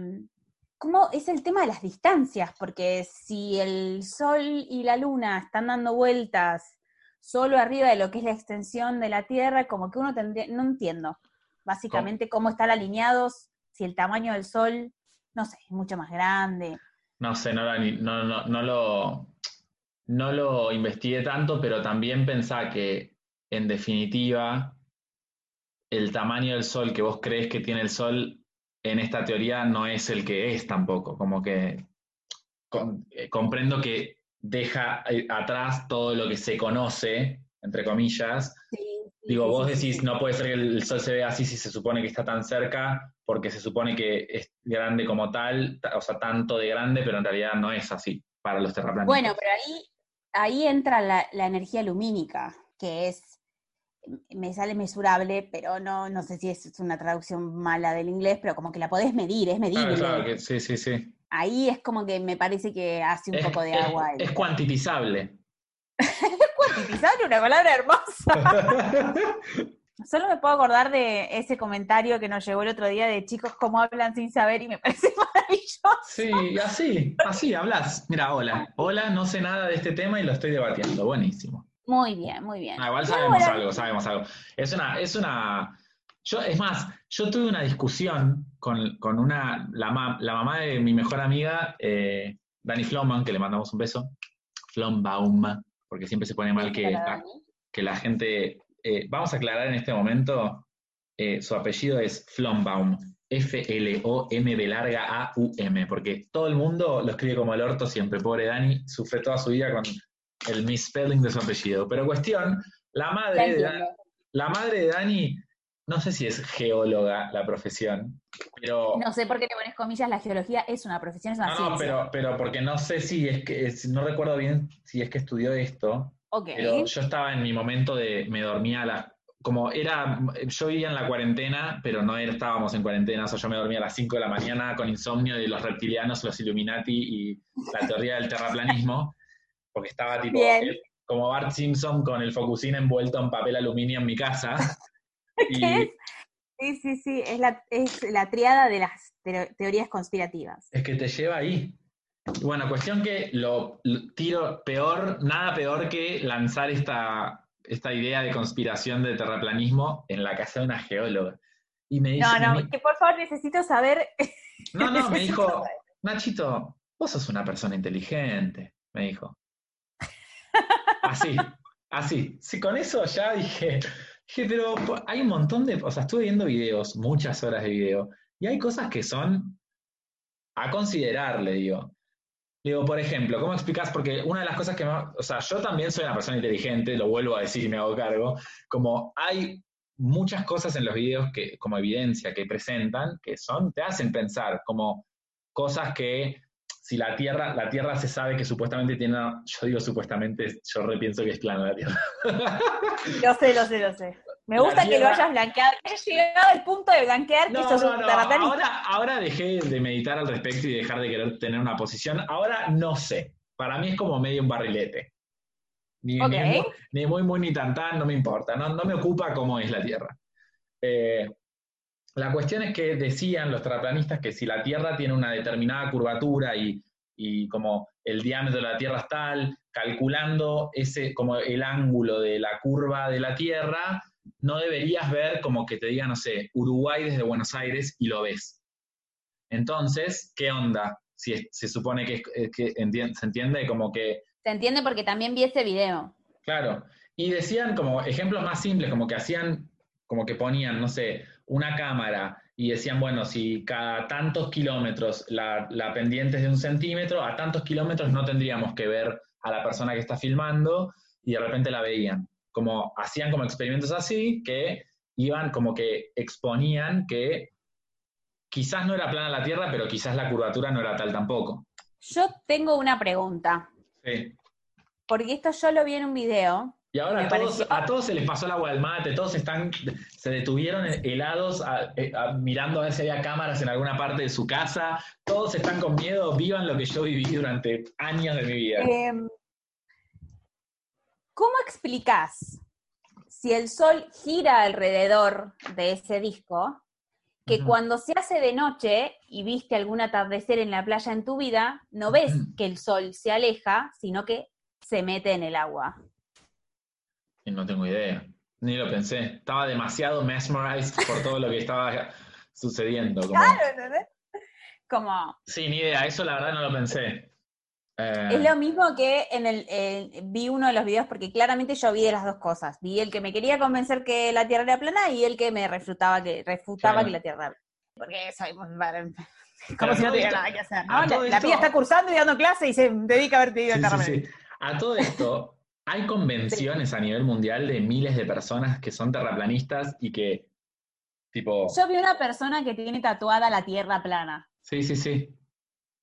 ¿cómo es el tema de las distancias? Porque si el Sol y la Luna están dando vueltas solo arriba de lo que es la extensión de la Tierra, como que uno tendría, no entiendo básicamente cómo están alineados, si el tamaño del Sol, no sé, es mucho más grande. No sé, no, no, no, no lo, no lo investigué tanto, pero también pensá que, en definitiva, el tamaño del Sol que vos crees que tiene el Sol en esta teoría no es el que es tampoco. Como que con- eh, comprendo que deja eh, atrás todo lo que se conoce, entre comillas, Digo, vos decís, no puede ser que el sol se vea así si se supone que está tan cerca, porque se supone que es grande como tal, ta- o sea, tanto de grande, pero en realidad no es así para los terraplanistas. Bueno, pero ahí, ahí entra la, la energía lumínica, que es, me sale mesurable, pero no, no sé si es una traducción mala del inglés, pero como que la podés medir, es medible. Claro, claro, que sí, sí, sí. Ahí es como que me parece que hace un Es, poco de es- agua. es cuantitizable. cuantitizable, [laughs] una palabra hermosa. [laughs] Solo me puedo acordar de ese comentario que nos llegó el otro día de chicos cómo hablan sin saber y me parece [laughs] maravilloso. sí, así, así hablas. Mira, hola, hola, no sé nada de este tema y lo estoy debatiendo. Buenísimo. Muy bien, muy bien. Ah, igual sabemos algo, sabemos algo. Es una, es una. Yo, es más, yo tuve una discusión con, con una, la, ma- la mamá de mi mejor amiga, eh, Dani Flomman, que le mandamos un beso. Flombaum, porque siempre se pone mal que, la, que la gente. eh, vamos a aclarar en este momento, eh, su apellido es Flombaum. F-L-O-M de larga A-U-M, porque todo el mundo lo escribe como el orto siempre. Pobre Dani, sufre toda su vida con el misspelling de su apellido. Pero cuestión, la madre, de. Dani, la madre de Dani, no sé si es geóloga la profesión, pero... No sé por qué te pones comillas, la geología es una profesión, es una No, no, ciencia. pero, pero porque no sé si es que, es- no recuerdo bien si es que estudió esto, Ok. pero yo estaba en mi momento de, me dormía a las, como era, yo vivía en la cuarentena, pero no estábamos en cuarentena, o sea, yo me dormía a las 5 de la mañana con insomnio de los reptilianos, los Illuminati y la teoría del terraplanismo, porque estaba tipo, como Bart Simpson con el Focusín envuelto en papel aluminio en mi casa. [laughs] y. Sí, sí, sí, es la, es la triada de las teo- teorías conspirativas. Es que te lleva ahí. Bueno, cuestión que lo, lo tiro peor, nada peor que lanzar esta, esta idea de conspiración de terraplanismo en la casa de una geóloga. Y me dice, No, no, que por favor necesito saber. [laughs] no, no, [laughs] me dijo, saber. Nachito, vos sos una persona inteligente, me dijo. [laughs] Así, así. Sí, con eso ya dije, pero hay un montón de, o sea, estuve viendo videos, muchas horas de video, y hay cosas que son a considerar, le digo. Digo, por ejemplo, ¿cómo explicás? Porque una de las cosas que más, o sea, yo también soy una persona inteligente, lo vuelvo a decir y me hago cargo, como hay muchas cosas en los videos que, como evidencia que presentan, que son, te hacen pensar, como cosas que si la Tierra, la Tierra se sabe que supuestamente tiene, una- yo digo supuestamente, yo repienso que es plana la Tierra. [laughs] Lo sé, lo sé, lo sé. Me gusta que lo hayas blanqueado, que hayas llegado al punto de blanquear que sos no, ahora, ahora dejé de meditar al respecto y dejar de querer tener una posición. Ahora no sé. Para mí es como medio un barrilete. Ni, ni, muy, muy, ni tan, tan, no me importa. No, no me ocupa cómo es la Tierra. Eh, la cuestión es que decían los terraplanistas que si la Tierra tiene una determinada curvatura y, y como el diámetro de la Tierra es tal, calculando ese, como el ángulo de la curva de la Tierra, no deberías ver como que te diga, no sé, Uruguay desde Buenos Aires y lo ves. Entonces, ¿qué onda? Si se supone que, que se entiende como que... Se entiende porque también vi ese video. Claro. Y decían como ejemplos más simples, como que hacían, como que ponían, no sé, una cámara y decían, bueno, si cada tantos kilómetros la, la pendiente es de un centímetro, a tantos kilómetros no tendríamos que ver a la persona que está filmando y de repente la veían. Como hacían como experimentos así que iban como que exponían que quizás no era plana la Tierra, pero quizás la curvatura no era tal tampoco. Yo tengo una pregunta. Sí. Porque esto yo lo vi en un video. Y ahora a todos, se les pasó el agua del mate, todos están, se detuvieron helados eh, mirando a ver si había cámaras en alguna parte de su casa, todos están con miedo, vivan lo que yo viví durante años de mi vida. Em, ¿Cómo explicás si el sol gira alrededor de ese disco, que cuando se hace de noche y viste algún atardecer en la playa en tu vida, no ves que el sol se aleja, sino que se mete en el agua? Y no tengo idea, ni lo pensé. Estaba demasiado mesmerized por todo lo que estaba sucediendo. Claro, ¿no? Como... Sí, ni idea, eso la verdad no lo pensé. Es eh, lo mismo que en el, vi uno de los videos, porque claramente yo vi de las dos cosas. Vi el que me quería convencer que la Tierra era plana y el que me refutaba que, refutaba que la Tierra era Porque soy [laughs] como si no tuviera nada que hacer. La, pía está cursando y dando clase y se dedica a ver video sí, A todo esto, hay convenciones a nivel mundial de miles de personas que son terraplanistas y que, tipo... Yo vi una persona que tiene tatuada la Tierra plana. Sí, sí, sí.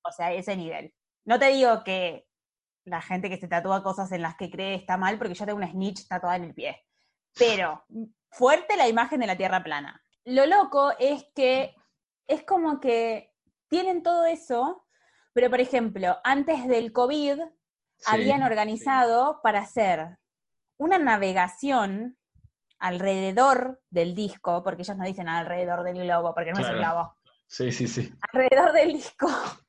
O sea, ese nivel. No te digo que la gente que se tatúa cosas en las que cree está mal, porque yo tengo una snitch tatuada en el pie. Pero fuerte la imagen de la Tierra plana. Lo loco es que es como que tienen todo eso, pero por ejemplo, antes del COVID habían organizado para hacer una navegación alrededor del disco, porque ellos no dicen alrededor del globo, porque no es el globo. Sí, sí, sí. Alrededor del disco [laughs]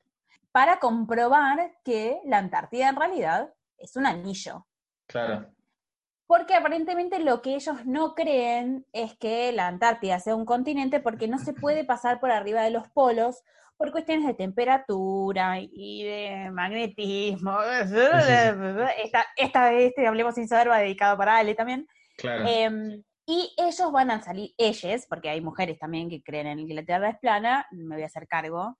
para comprobar que la Antártida en realidad es un anillo. Claro. Porque aparentemente lo que ellos no creen es que la Antártida sea un continente porque no se puede [laughs] pasar por arriba de los polos por cuestiones de temperatura y de magnetismo. Esta, esta vez, este Hablemos sin saber, va dedicado para Ale también. Claro. Em, y ellos van a salir, ellos, porque hay mujeres también que creen en que la Tierra es plana, me voy a hacer cargo,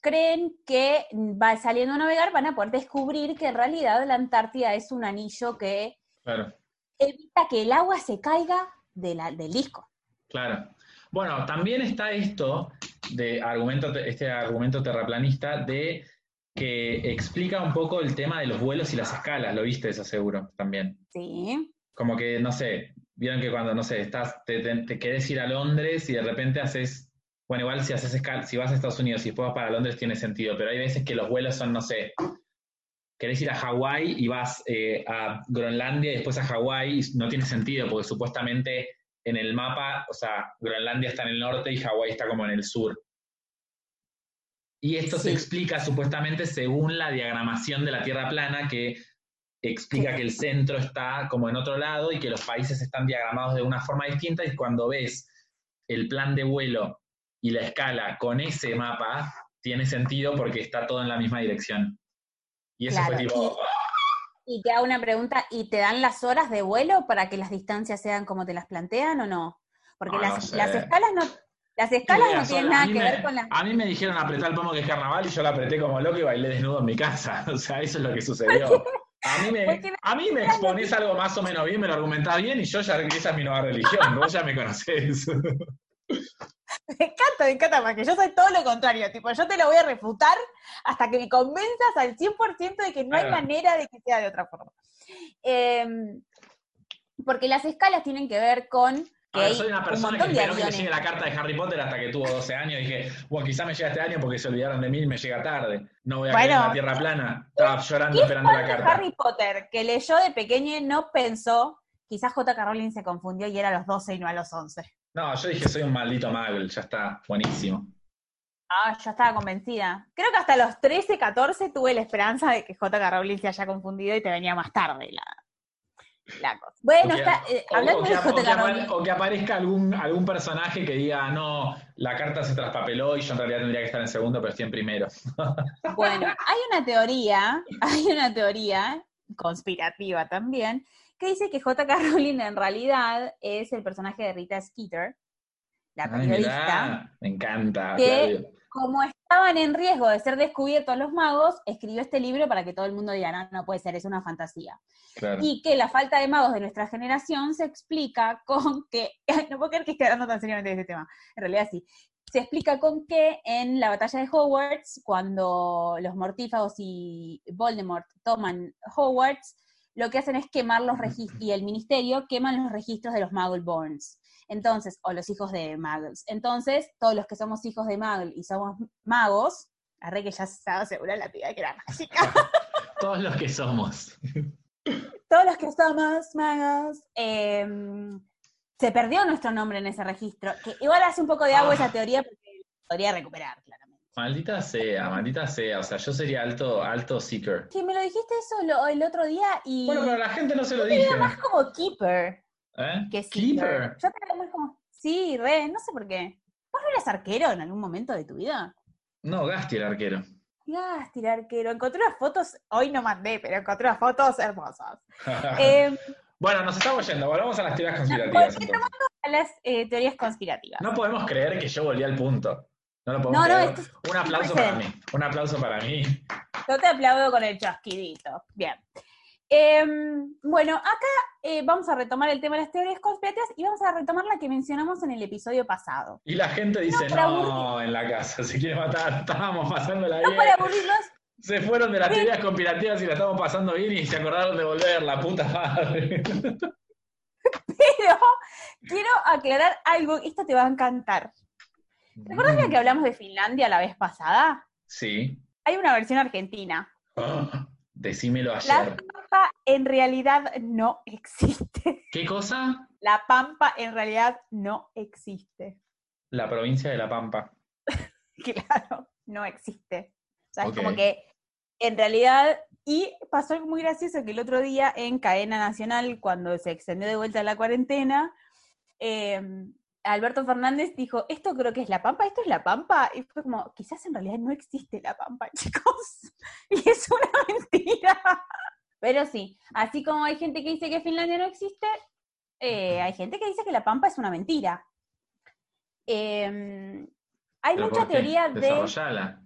creen que va saliendo a navegar van a poder descubrir que en realidad la Antártida es un anillo que evita que el agua se caiga del disco. Claro. Bueno, también está esto de argumento, este argumento terraplanista de que explica un poco el tema de los vuelos y las escalas, lo viste eso seguro también. Sí. Como que, no sé, vieron que cuando, no sé, estás, te, te querés ir a Londres y de repente haces bueno, igual si haces si vas a Estados Unidos y después vas para Londres tiene sentido, pero hay veces que los vuelos son, no sé, querés ir a Hawái y vas eh, a Groenlandia y después a Hawái y no tiene sentido porque supuestamente en el mapa, o sea, Groenlandia está en el norte y Hawái está como en el sur. Y esto se explica supuestamente según la diagramación de la Tierra plana que explica que el centro está como en otro lado y que los países están diagramados de una forma distinta. Y cuando ves el plan de vuelo y la escala con ese mapa tiene sentido porque está todo en la misma dirección. Y eso fue tipo... Y, te hago una pregunta, ¿y te dan las horas de vuelo para que las distancias sean como te las plantean o no? Porque las, escalas no... Las escalas no tienen nada que ver con las... A mí me dijeron apretar el pomo que es carnaval y yo la apreté como loco y bailé desnudo en mi casa. [laughs] O sea, eso es lo que sucedió. A mí me, a mí me exponés algo más o menos bien, me lo argumentás bien y yo ya, esa es mi nueva religión, vos ya me conocés. [laughs] [laughs] Me encanta, me encanta, porque yo soy todo lo contrario. Tipo, yo te lo voy a refutar hasta que me convenzas al 100% de que no hay manera de que sea de otra forma. Em, porque las escalas tienen que ver con A ver, soy una un persona que montón de esperó que le aviones. llegue la carta de Harry Potter hasta que tuvo 12 años. Dije, bueno, quizá me llega este año porque se olvidaron de mí y me llega tarde. No voy a caer en Bueno, la tierra plana. Estaba llorando ¿Qué esperando la carta. Harry Potter que leyó de pequeño y no pensó, quizás J.K. Rowling se confundió y era a los 12 y no a los 11? No, yo dije, soy un maldito magel, ya está, buenísimo. Ah, yo estaba convencida. Creo que hasta los 13, 14 tuve la esperanza de que J.K. Rowling se haya confundido y te venía más tarde la, la cosa. Bueno, O que- está, eh, hablando o de J.K. Rowling. o que aparezca algún, algún personaje que diga, no, la carta se traspapeló y yo en realidad tendría que estar en segundo, pero estoy en primero. [laughs] Bueno, hay una teoría, hay una teoría conspirativa también, que dice que J.K. Rowling en realidad es el personaje de Rita Skeeter, la periodista. me encanta. que- como estaban en riesgo de ser descubiertos los magos, escribió este libro para que todo el mundo diga, no, no puede ser, es una fantasía. Claro. Y que la falta de magos de nuestra generación se explica con que, no puedo creer que esté hablando tan seriamente de este tema, en realidad sí, se explica con que en la batalla de Hogwarts, cuando los mortífagos y Voldemort toman Hogwarts, lo que hacen es quemar los registros, y el ministerio queman los registros de los Muggleborns. Entonces, o los hijos de Muggles. Entonces, todos los que somos hijos de Muggle y somos magos, arre que ya estaba segura la tía que era mágica. [laughs] Todos los que somos. todos los que somos magos, eh, se perdió nuestro nombre en ese registro, que igual hace un poco de agua Ah. esa teoría porque podría recuperar, claramente. Maldita sea, maldita sea. O sea, yo sería alto, alto seeker. Que me lo dijiste eso lo- el otro día y Bueno, pero la gente no se lo te dije. más como keeper ¿Eh? que Keeper. Yo te veo muy como, sí, re, no sé por qué. ¿Vos no eras arquero en algún momento de tu vida? No, Gasti el arquero. Gasti, arquero. Encontré unas fotos, hoy no mandé, pero encontré unas fotos hermosas. [laughs] Eh, bueno, nos estamos yendo. Volvamos a las teorías [laughs] conspirativas. a las eh, teorías conspirativas. No podemos creer que yo volví al punto. No lo podemos No, no, esto Un aplauso para mí. Un aplauso para mí. Yo te aplaudo con el chasquidito. Bien. Em, bueno, acá eh, vamos a retomar el tema de las teorías conspirativas y vamos a retomar la que mencionamos en el episodio pasado. Y la gente dice, para no, en la casa, se quiere matar, [laughs] estábamos pasándola No bien. para aburrirlos, Se fueron de las teorías conspirativas y la estamos pasando bien y se acordaron de volver, la puta madre. [laughs] pero quiero aclarar algo, esto te va a encantar. ¿Te acuerdas de que hablamos de Finlandia la vez pasada? Sí. Hay una versión argentina. Ah, decímelo La ayer. Pampa en realidad no existe. [laughs] ¿Qué cosa? La Pampa en realidad no existe. La provincia de La Pampa. [laughs] Claro, no existe. O sea, es como que en realidad, y pasó algo muy gracioso que el otro día en cadena nacional, cuando se extendió de vuelta la cuarentena, eh, Alberto Fernández dijo, esto creo que es La Pampa, esto es La Pampa, y fue como, quizás en realidad no existe La Pampa, [laughs] chicos, y es una [laughs] mentira. Pero sí, así como hay gente que dice que Finlandia no existe, eh, hay gente que dice que La Pampa es una mentira. Eh, hay ¿Pero mucha teoría de...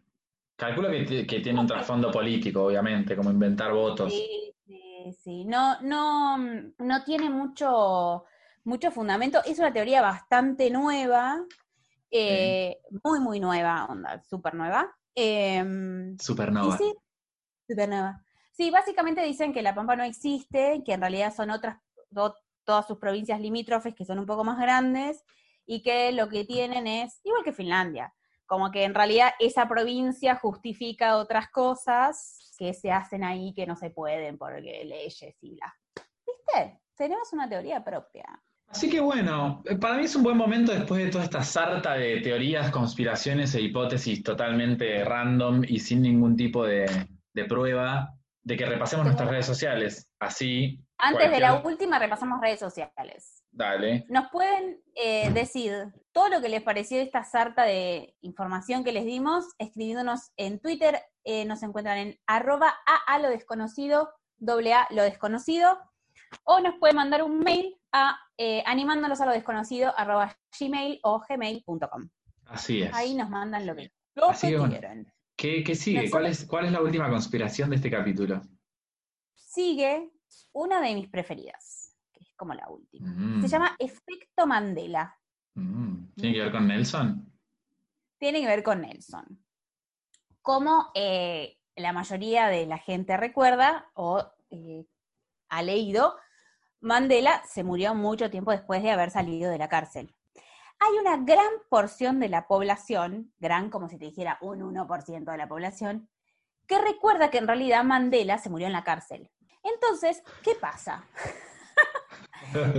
Calculo que, que tiene un trasfondo político, obviamente, como inventar votos. Sí, sí, sí. No, no, no tiene mucho, mucho fundamento. Es una teoría bastante nueva, eh, muy, muy nueva, onda, súper nueva. Em, y Supernova. sí, súper nueva. Sí, básicamente dicen que La Pampa no existe, que en realidad son otras, do- todas sus provincias limítrofes que son un poco más grandes y que lo que tienen es, igual que Finlandia, como que en realidad esa provincia justifica otras cosas que se hacen ahí que no se pueden porque leyes y bla. ¿Viste? Tenemos una teoría propia. Así que bueno, para mí es un buen momento después de toda esta sarta de teorías, conspiraciones e hipótesis totalmente random y sin ningún tipo de, de prueba, de que repasemos nuestras redes sociales. Así, Antes de la última repasamos redes sociales. dale. Nos pueden eh, decir todo lo que les pareció de esta sarta de información que les dimos, escribiéndonos en Twitter, eh, nos encuentran en arroba a, a lo desconocido, doble a lo desconocido, o nos pueden mandar un mail a eh, animándonos a lo desconocido arroba gmail o gmail.com. Así es. Ahí nos mandan lo que, lo Así que bueno. quieren. ¿Qué, qué sigue? Nosotros- ¿Cuál es, ¿Cuál es la última conspiración de este capítulo? Sigue una de mis preferidas, que es como la última. Mm, Se llama Efecto Mandela. mm. ¿Tiene que ver con Nelson? tiene que ver con Nelson. Como eh, la mayoría de la gente recuerda o eh, ha leído, Mandela se murió mucho tiempo después de haber salido de la cárcel. Hay una gran porción de la población, gran como si te dijera un 1% de la población, que recuerda que en realidad Mandela se murió en la cárcel. Entonces, ¿qué pasa?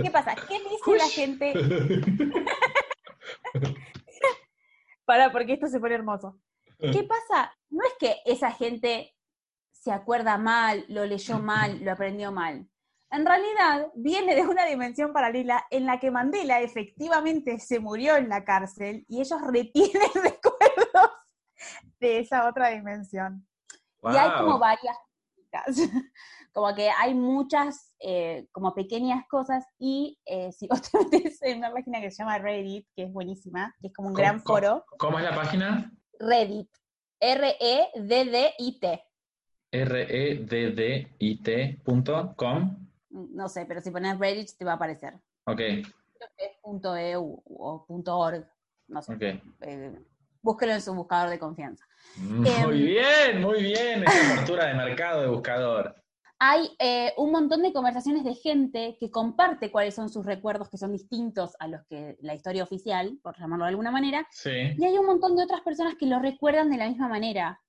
¿Qué pasa? ¿Qué dice la gente? [laughs] Para, porque esto se pone hermoso. ¿Qué pasa? No es que esa gente se acuerda mal, lo leyó mal, lo aprendió mal. En realidad, viene de una dimensión paralela en la que Mandela efectivamente se murió en la cárcel y ellos retienen [laughs] recuerdos de esa otra dimensión. Y hay como varias [laughs] como que hay muchas eh, como pequeñas cosas y eh, si vos [laughs] te metes en una página que se llama Reddit, que es buenísima, que es como un gran foro. ¿Cómo es la página? Reddit. R-E-D-D-I-T. R-E-D-D-I-T.com. No sé, pero si pones Reddit te va a aparecer. Ok. Es .eu o .org, no sé. Ok. Eh, búsquelo en su buscador de confianza. Muy Em. bien, muy bien. Esa apertura de mercado de buscador. Hay eh, un montón de conversaciones de gente que comparte cuáles son sus recuerdos que son distintos a los que la historia oficial, por llamarlo de alguna manera, Sí. y hay un montón de otras personas que lo recuerdan de la misma manera.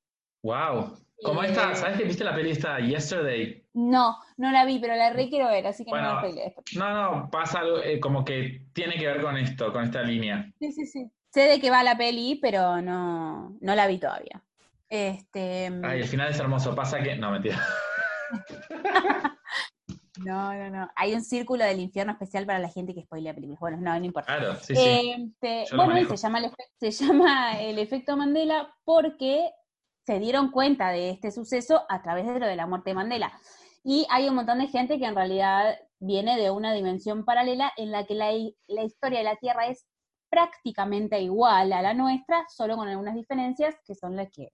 Wow. Como Eh, esta, ¿sabes que viste la peli esta Yesterday? No, no la vi, pero la re quiero ver, así que Bueno, no me spoilees. No, no, pasa algo eh, como que tiene que ver con esto, con esta línea. Sí, sí, sí. Sé de qué va la peli, pero no, no la vi todavía. Este, Ay, el final es hermoso. Pasa que. No, mentira. [laughs] no, no, no. Hay un círculo del infierno especial para la gente que spoilea películas. Bueno, no, no importa. Claro, sí, sí. Este, bueno, y se llama, el se llama el efecto Mandela porque se dieron cuenta de este suceso a través de lo de la muerte de Mandela. Y hay un montón de gente que en realidad viene de una dimensión paralela en la que la, la historia de la Tierra es prácticamente igual a la nuestra, solo con algunas diferencias que son las que,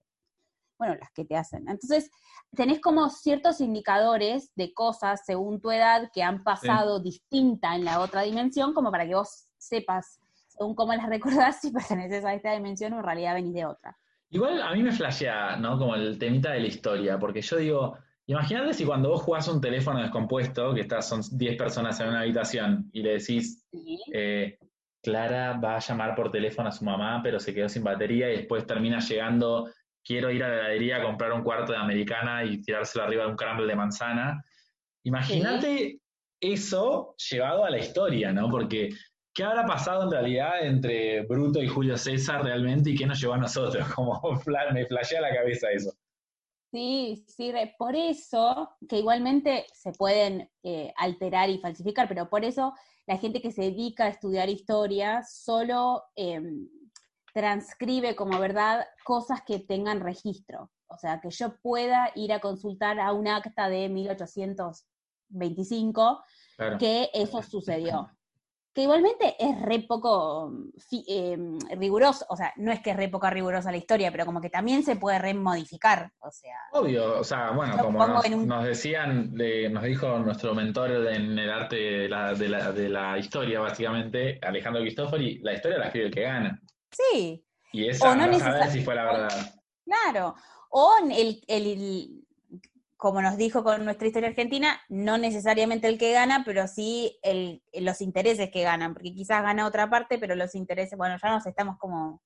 bueno, las que te hacen. Entonces, tenés como ciertos indicadores de cosas según tu edad que han pasado distinta en la otra dimensión, como para que vos sepas, según cómo las recordás, si perteneces a esta dimensión o en realidad venís de otra. Igual a mí me flashea, ¿no? Como el temita de la historia, porque yo digo, imagínate si cuando vos jugás un teléfono descompuesto, que estás, son 10 personas en una habitación, y le decís, eh, Clara va a llamar por teléfono a su mamá, pero se quedó sin batería y después termina llegando, quiero ir a la heladería a comprar un cuarto de americana y tirárselo arriba de un crumble de manzana. Imagínate eso llevado a la historia, ¿no? Porque ¿qué habrá pasado en realidad entre Bruto y Julio César realmente y qué nos llevó a nosotros? [laughs] Como me flashea la cabeza eso. Sí, sí, por eso, que igualmente se pueden eh, alterar y falsificar, pero por eso la gente que se dedica a estudiar historia solo em, transcribe como verdad cosas que tengan registro. O sea, que yo pueda ir a consultar a un acta de 1825 Claro. que eso sucedió. Que igualmente es re poco fi- em, riguroso, o sea, no es que es re poco rigurosa la historia, pero como que también se puede remodificar, o sea. Obvio, o sea, bueno, como nos, en un- nos decían, nos dijo nuestro mentor en el arte de la, de la- de la historia, básicamente, Alejandro Cristofori, la historia la escribe el que gana. Sí, Y esa O no no necesar- si fue la verdad. claro. O el- como nos dijo con nuestra historia argentina, no necesariamente el que gana, pero sí el, los intereses que ganan, porque quizás gana otra parte, pero los intereses, bueno, ya nos estamos como...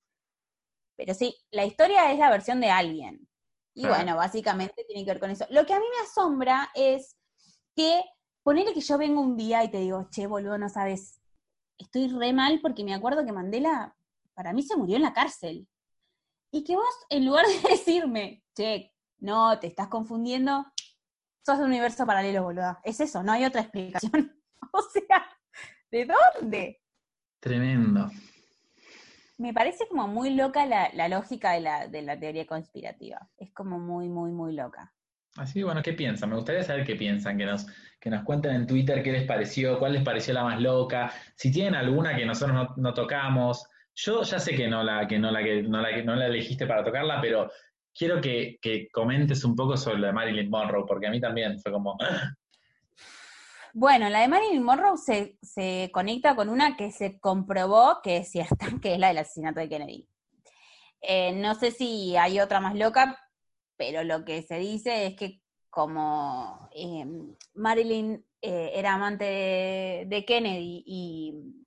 Pero sí, la historia es la versión de alguien. Y bueno, básicamente tiene que ver con eso. Lo que a mí me asombra es que, ponele que yo vengo un día y te digo, che, boludo, no sabes, estoy re mal porque me acuerdo que Mandela, para mí se murió en la cárcel. Y que vos, en lugar de [laughs] decirme, che, no, te estás confundiendo, sos de un universo paralelo, boluda. Es eso, no hay otra explicación. [laughs] o sea, ¿de dónde? Tremendo. Me parece como muy loca la, la lógica de la, de la teoría conspirativa. Es como muy, muy, muy loca. Así que bueno, ¿qué piensan? Me gustaría saber qué piensan, que nos, que nos cuenten en Twitter qué les pareció, cuál les pareció la más loca, si tienen alguna que nosotros no, no tocamos. Yo ya sé que no la, que no la, que no la, que no la elegiste para tocarla, pero quiero que, que comentes un poco sobre la de Marilyn Monroe, porque a mí también fue como, Bueno, la de Marilyn Monroe se, se conecta con una que se comprobó que es cierta, [laughs] que es la del asesinato de Kennedy. Eh, no sé si hay otra más loca, pero lo que se dice es que como eh, Marilyn eh, era amante de Kennedy y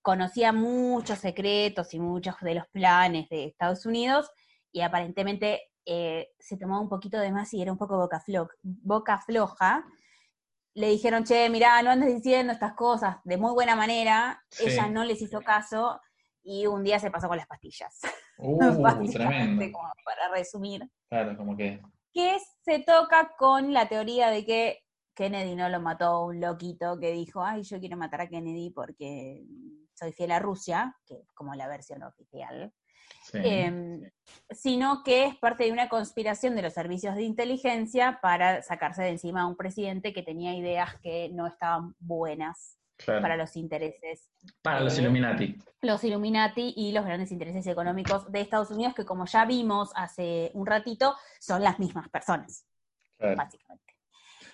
conocía muchos secretos y muchos de los planes de Estados Unidos y aparentemente eh, se tomó un poquito de más y era un poco boca, flo- boca floja. Le dijeron, che, mirá, no andes diciendo estas cosas de muy buena manera. Sí. Ella no les hizo caso y un día se pasó con las pastillas. [laughs] Uh, tremendo. [laughs] como para resumir. Claro, como que. Que se toca con la teoría de que Kennedy no lo mató un loquito que dijo, ay, yo quiero matar a Kennedy porque soy fiel a Rusia, que es como la versión oficial, Sí. em, sino que es parte de una conspiración de los servicios de inteligencia para sacarse de encima a un presidente que tenía ideas que no estaban buenas claro. para los intereses, Para los Illuminati. los Illuminati y los grandes intereses económicos de Estados Unidos, que como ya vimos hace un ratito, son las mismas personas Claro. básicamente.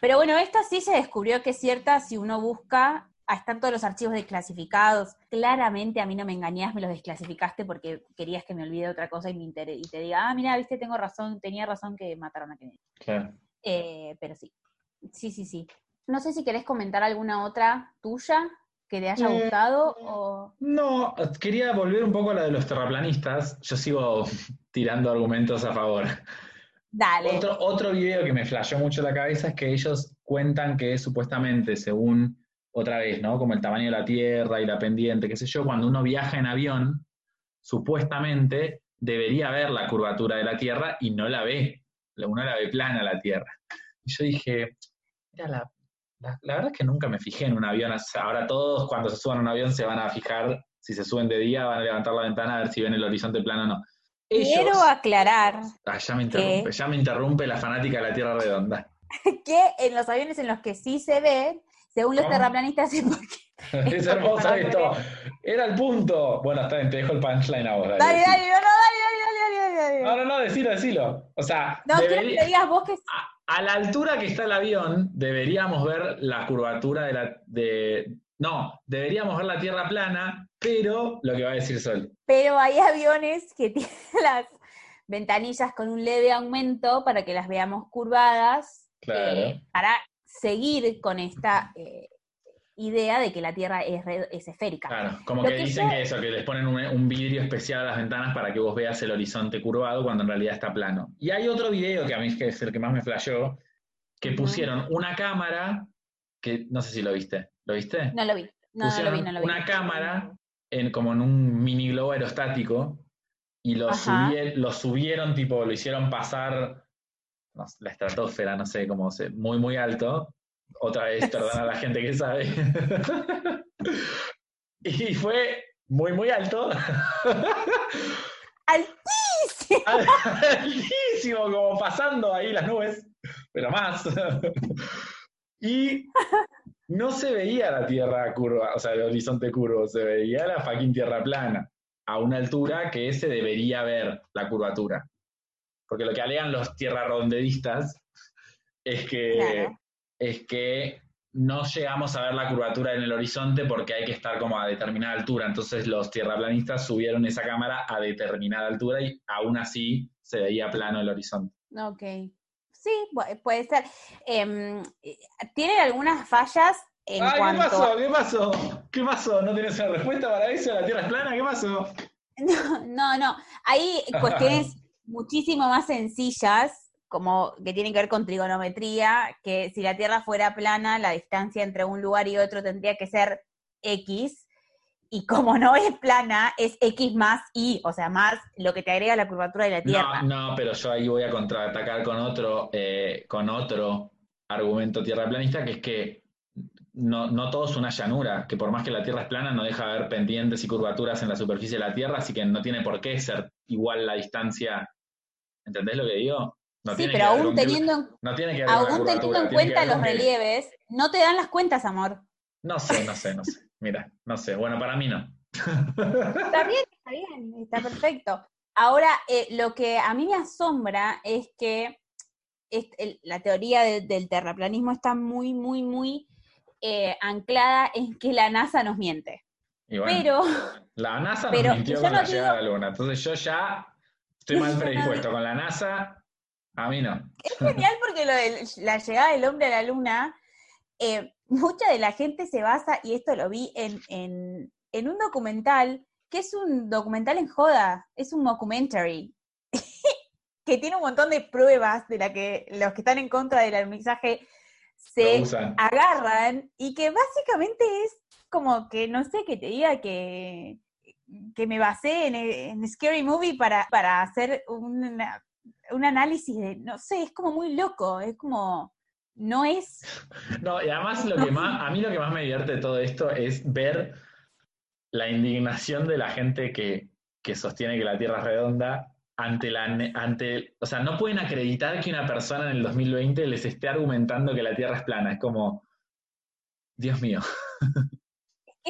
Pero bueno, esta sí se descubrió que es cierta si uno busca, están todos los archivos desclasificados. Claramente a mí no me engañás, me los desclasificaste porque querías que me olvide otra cosa y, me inter- y te diga, ah, mira, viste, tengo razón, tenía razón que mataron a Kennedy. Claro. Eh, pero sí, sí, sí, sí. No sé si querés comentar alguna otra tuya que te haya Eh, gustado o... No, quería volver un poco a la de los terraplanistas. Yo sigo tirando argumentos a favor. Dale. Otro, otro video que me flashó mucho la cabeza es que ellos cuentan que supuestamente, según otra vez, ¿no? Como el tamaño de la Tierra y la pendiente, qué sé yo, cuando uno viaja en avión, supuestamente debería ver la curvatura de la Tierra y no la ve. Uno la ve plana la Tierra. Y yo dije, mira, la, la- la verdad es que nunca me fijé en un avión. Ahora todos cuando se suban a un avión se van a fijar, si se suben de día, van a levantar la ventana a ver si ven el horizonte plano o no. Quiero aclarar Ah, ya me interrumpe, ya me interrumpe la fanática de la Tierra Redonda. [laughs] que en los aviones en los que sí se ve, según los terraplanistas, porque [laughs] es hermoso esto. Era el punto. Bueno, está bien, te dejo el punchline a vos. dale, Dale, dale, dale, dale, dale. No, no, no, decilo, decilo. O sea, No, quiero que te digas vos que a, a la altura que está el avión, deberíamos ver la curvatura de la. De, no, deberíamos ver la Tierra plana, pero lo que va a decir Sol. pero hay aviones que [laughs] tienen las ventanillas con un leve aumento para que las veamos curvadas, Claro. eh, para seguir con esta eh, idea de que la Tierra es, red- es esférica. Claro, como que, que dicen yo- que eso, que les ponen un, un vidrio especial a las ventanas para que vos veas el horizonte curvado cuando en realidad está plano. Y hay otro video que a mí es que es el que más me flasheó, que pusieron una cámara, que no sé si lo viste, ¿lo viste? No lo vi, no, no lo vi, no lo vi. una cámara en, como en un mini globo aerostático y lo subieron, tipo, lo hicieron pasar no la estratosfera, no sé cómo se, muy, muy alto. Otra vez, [laughs] perdón a la gente que sabe. [laughs] y fue muy, muy alto. [laughs] ¡Altísimo! Altísimo, como pasando ahí las nubes, pero más. y no se veía la tierra curva, o sea, el horizonte curvo, se veía la fucking tierra plana, a una altura que se debería ver la curvatura. Porque lo que alegan los tierra redondedistas es que, Claro. es que no llegamos a ver la curvatura en el horizonte porque hay que estar como a determinada altura. Entonces los tierraplanistas subieron esa cámara a determinada altura y aún así se veía plano el horizonte. Ok. Sí, puede ser. Em, eh, tiene algunas fallas en Ay, cuanto ¿qué pasó? ¿Qué pasó? ¿Qué pasó? ¿No tienes una respuesta para eso? ¿La Tierra es plana? ¿Qué pasó? [laughs] No, no. Hay cuestiones muchísimo más sencillas, como que tienen que ver con trigonometría, que si la Tierra fuera plana, la distancia entre un lugar y otro tendría que ser X, y como no es plana, es X más Y, o sea, más lo que te agrega la curvatura de la Tierra. No, no, pero yo ahí voy a contraatacar con otro, eh, con otro argumento tierraplanista, que es que no, no todo es una llanura, que por más que la Tierra es plana, no deja de haber pendientes y curvaturas en la superficie de la Tierra, así que no tiene por qué ser igual la distancia. ¿Entendés lo que digo? No sí, pero aún teniendo en, no tiene que aún teniendo en cuenta los relieves, no te dan las cuentas, amor. No sé, no sé, no sé. Mira, no sé. Bueno, para mí no. Está bien, está bien, está perfecto. Ahora, eh, lo que a mí me asombra es que es- el- la teoría de- del terraplanismo está muy, muy, muy eh, anclada en que la NASA nos miente. Y bueno, Pero, la NASA pero nos mintió yo con no la llegada digo- a la Luna. Entonces yo ya estoy mal [laughs] predispuesto. Con la NASA, a mí no. es genial porque lo de la llegada del hombre a la luna, eh, mucha de la gente se basa, y esto lo vi en, en, en un documental, que es un documental en joda, es un documentary, [laughs] que tiene un montón de pruebas de la que los que están en contra del alunizaje se agarran y que básicamente es como que, no sé, que te diga que, que me basé en, Scary Movie para, para hacer un análisis de, no sé, es como muy loco, es como, no es... No, y además lo que más, a mí lo que más me divierte de todo esto es ver la indignación de la gente que, que sostiene que la Tierra es redonda ante la ante o sea no pueden acreditar que una persona en el 2020 les esté argumentando que la Tierra es plana es como Dios mío [laughs]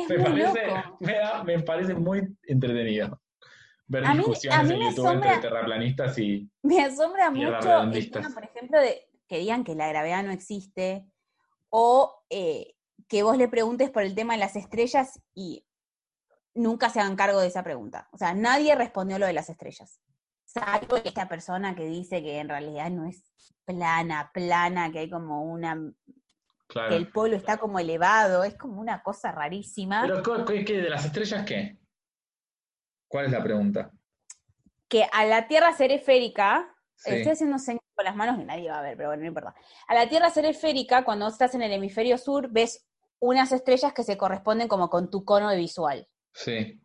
me, parece, Me, parece muy entretenido ver discusiones en YouTube entre terraplanistas y me asombra mucho el por ejemplo de que digan que la gravedad no existe o eh, que vos le preguntes por el tema de las estrellas y nunca se hagan cargo de esa pregunta. O sea, nadie respondió lo de las estrellas. Salvo esta persona que dice que en realidad no es plana, plana, que hay como una... que el polo está como elevado, es como una cosa rarísima. Pero ¿qué, de las estrellas qué? ¿Cuál es la pregunta? Que a la Tierra ser esférica, estoy haciendo señas con las manos que nadie va a ver, pero bueno, no importa. A la Tierra ser esférica, cuando estás en el hemisferio sur, ves unas estrellas que se corresponden como con tu cono de visual. Sí.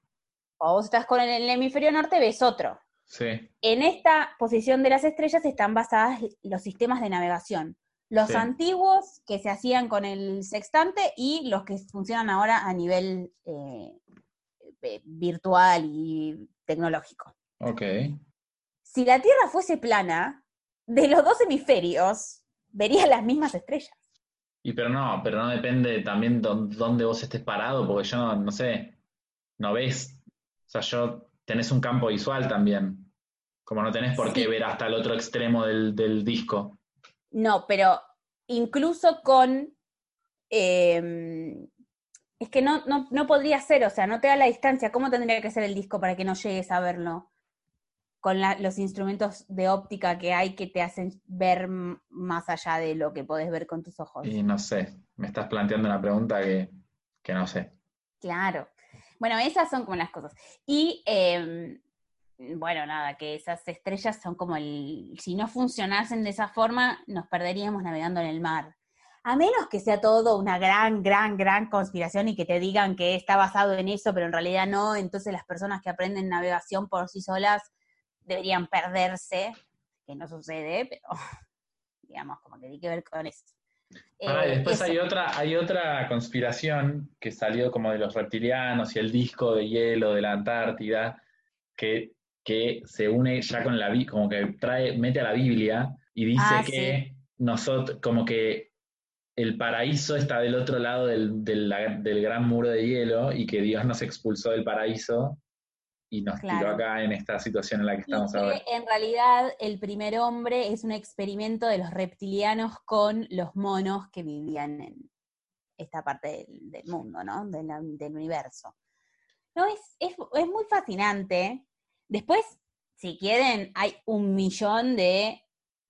O vos estás con el hemisferio norte, ves otro. En esta posición de las estrellas están basadas los sistemas de navegación. Los antiguos que se hacían con el sextante y los que funcionan ahora a nivel eh, eh, virtual y tecnológico. Ok. Si la Tierra fuese plana, de los dos hemisferios verías las mismas estrellas. Y pero no, pero no depende también de dónde vos estés parado, porque yo no, no sé, no ves. O sea, yo tenés un campo visual también. Como no tenés por qué ver hasta el otro extremo del, disco. No, pero incluso con. Em, es que no, no, podría ser, o sea, no te da la distancia. ¿Cómo tendría que ser el disco para que no llegues a verlo? Con los instrumentos de óptica que hay que te hacen ver más allá de lo que podés ver con tus ojos. Y no sé, me estás planteando una pregunta que, que no sé. Claro. Bueno, esas son como las cosas. Y em, bueno, nada, que esas estrellas son como el, si no funcionasen de esa forma, nos perderíamos navegando en el mar. A menos que sea todo una gran, gran, gran conspiración y que te digan que está basado en eso, pero en realidad no, entonces las personas que aprenden navegación por sí solas deberían perderse, que no sucede, pero [laughs] digamos, como que tiene que ver con eso. Eh, después hay otra, hay otra conspiración que salió como de los reptilianos y el disco de hielo de la Antártida, que, que se une ya con la como que trae, mete a la Biblia y dice ah, que nosotros, como que el paraíso está del otro lado del, del, gran muro de hielo y que Dios nos expulsó del paraíso y nos tiró acá en esta situación en la que estamos ahora. En realidad, el primer hombre es un experimento de los reptilianos con los monos que vivían en esta parte del, mundo, ¿no? del universo. No, es, es, muy fascinante. Después, si quieren, hay un millón de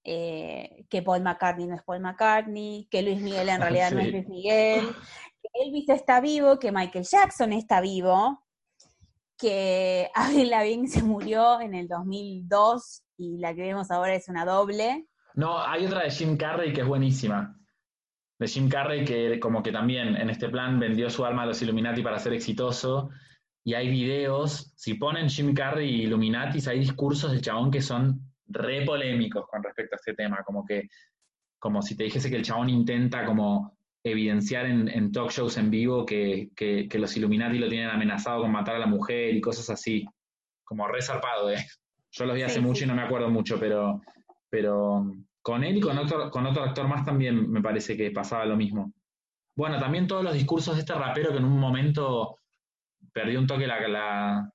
eh, que Paul McCartney no es Paul McCartney, que Luis Miguel en [laughs] realidad no es Luis Miguel, que Elvis está vivo, que Michael Jackson está vivo, que [laughs] Avril Lavigne se murió en el 2002 y la que vemos ahora es una doble. No, hay otra de Jim Carrey que es buenísima. De Jim Carrey que como que también en este plan vendió su alma a los Illuminati para ser exitoso. Y hay videos, si ponen Jim Carrey y Illuminati, hay discursos del chabón que son re polémicos con respecto a este tema. Como que, como si te dijese que el chabón intenta como evidenciar en, talk shows en vivo que, los Illuminati lo tienen amenazado con matar a la mujer y cosas así. Como resarpado, ¿eh? Yo los vi hace mucho y no me acuerdo mucho, pero, pero con él y con otro, con otro actor más también me parece que pasaba lo mismo. Bueno, también todos los discursos de este rapero que en un momento perdió un toque la,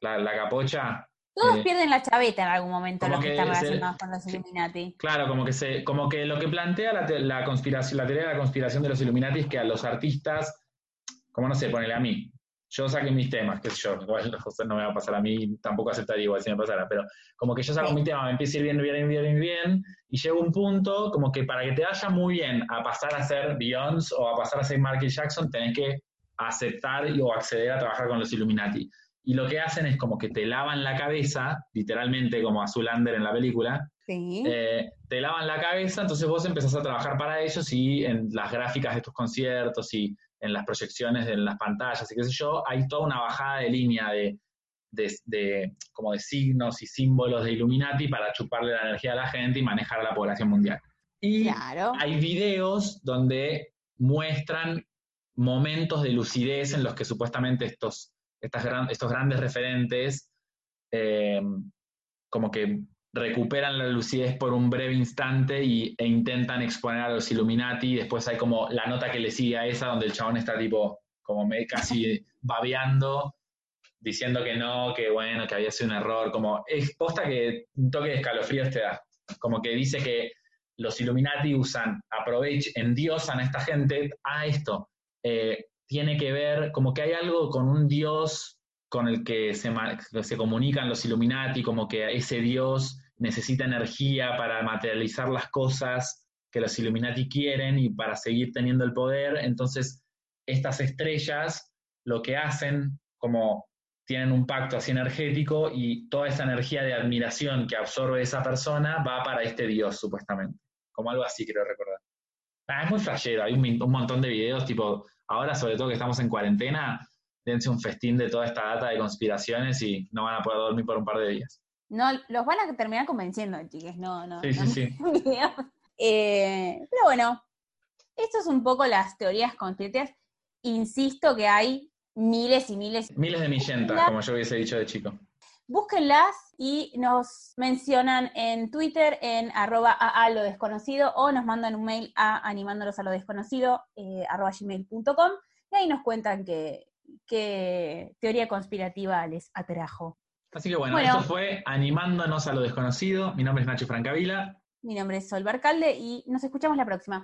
la, la capocha, todos pierden la chaveta en algún momento los que, están relacionados con los Illuminati. Claro, como que se, como que lo que plantea la, conspiración, la teoría de la conspiración de los Illuminati es que a los artistas, como no sé, ponele a mí, yo saqué mis temas, qué sé yo, igual [laughs] no me va a pasar a mí, tampoco aceptaría igual si me pasara, pero como que yo saco mi tema, me empiezo a ir bien, bien, bien, bien, bien, y llego a un punto como que para que te vaya muy bien a pasar a ser Beyoncé o a pasar a ser Michael Jackson, tenés que aceptar o acceder a trabajar con los Illuminati. Y lo que hacen es como que te lavan la cabeza, literalmente como a Zulander en la película, eh, te lavan la cabeza, entonces vos empezás a trabajar para ellos y en las gráficas de tus conciertos y en las proyecciones en las pantallas y qué sé yo, hay toda una bajada de línea de, como de signos y símbolos de Illuminati para chuparle la energía a la gente y manejar a la población mundial. Y hay videos donde muestran momentos de lucidez en los que supuestamente estos, estas estos grandes referentes eh, como que recuperan la lucidez por un breve instante y, e intentan exponer a los Illuminati y después hay como la nota que le sigue a esa donde el chabón está tipo como casi [laughs] babeando diciendo que no, que bueno, que había sido un error, como es posta que un toque de escalofrío te da, como que dice que los Illuminati usan, aprovechan, endiosan a esta gente a esto, eh, tiene que ver, como que hay algo con un dios con el que se, se comunican los Illuminati, como que ese dios necesita energía para materializar las cosas que los Illuminati quieren y para seguir teniendo el poder. Entonces, estas estrellas lo que hacen, como tienen un pacto así energético y toda esa energía de admiración que absorbe esa persona va para este dios, supuestamente. Como algo así, quiero recordar. Ah, es muy flashero, hay un, un, montón de videos, tipo, ahora sobre todo que estamos en cuarentena, dense un festín de toda esta data de conspiraciones y no van a poder dormir por un par de días. No, los van a terminar convenciendo, chiques, no, no. Sí, sí, sí. [laughs] Eh, pero bueno, esto es un poco las teorías conspirativas. Insisto que hay miles y miles. Miles de millentas, como yo hubiese dicho de chico. Búsquenlas y nos mencionan en Twitter en arroba a, lo desconocido o nos mandan un mail a animándolos a lo desconocido eh, arroba gmail.com y ahí nos cuentan qué teoría conspirativa les atrajo. Así que bueno, esto fue Animándonos a lo desconocido. Mi nombre es Nacho Francavila. Mi nombre es Sol Barcalde y nos escuchamos la próxima.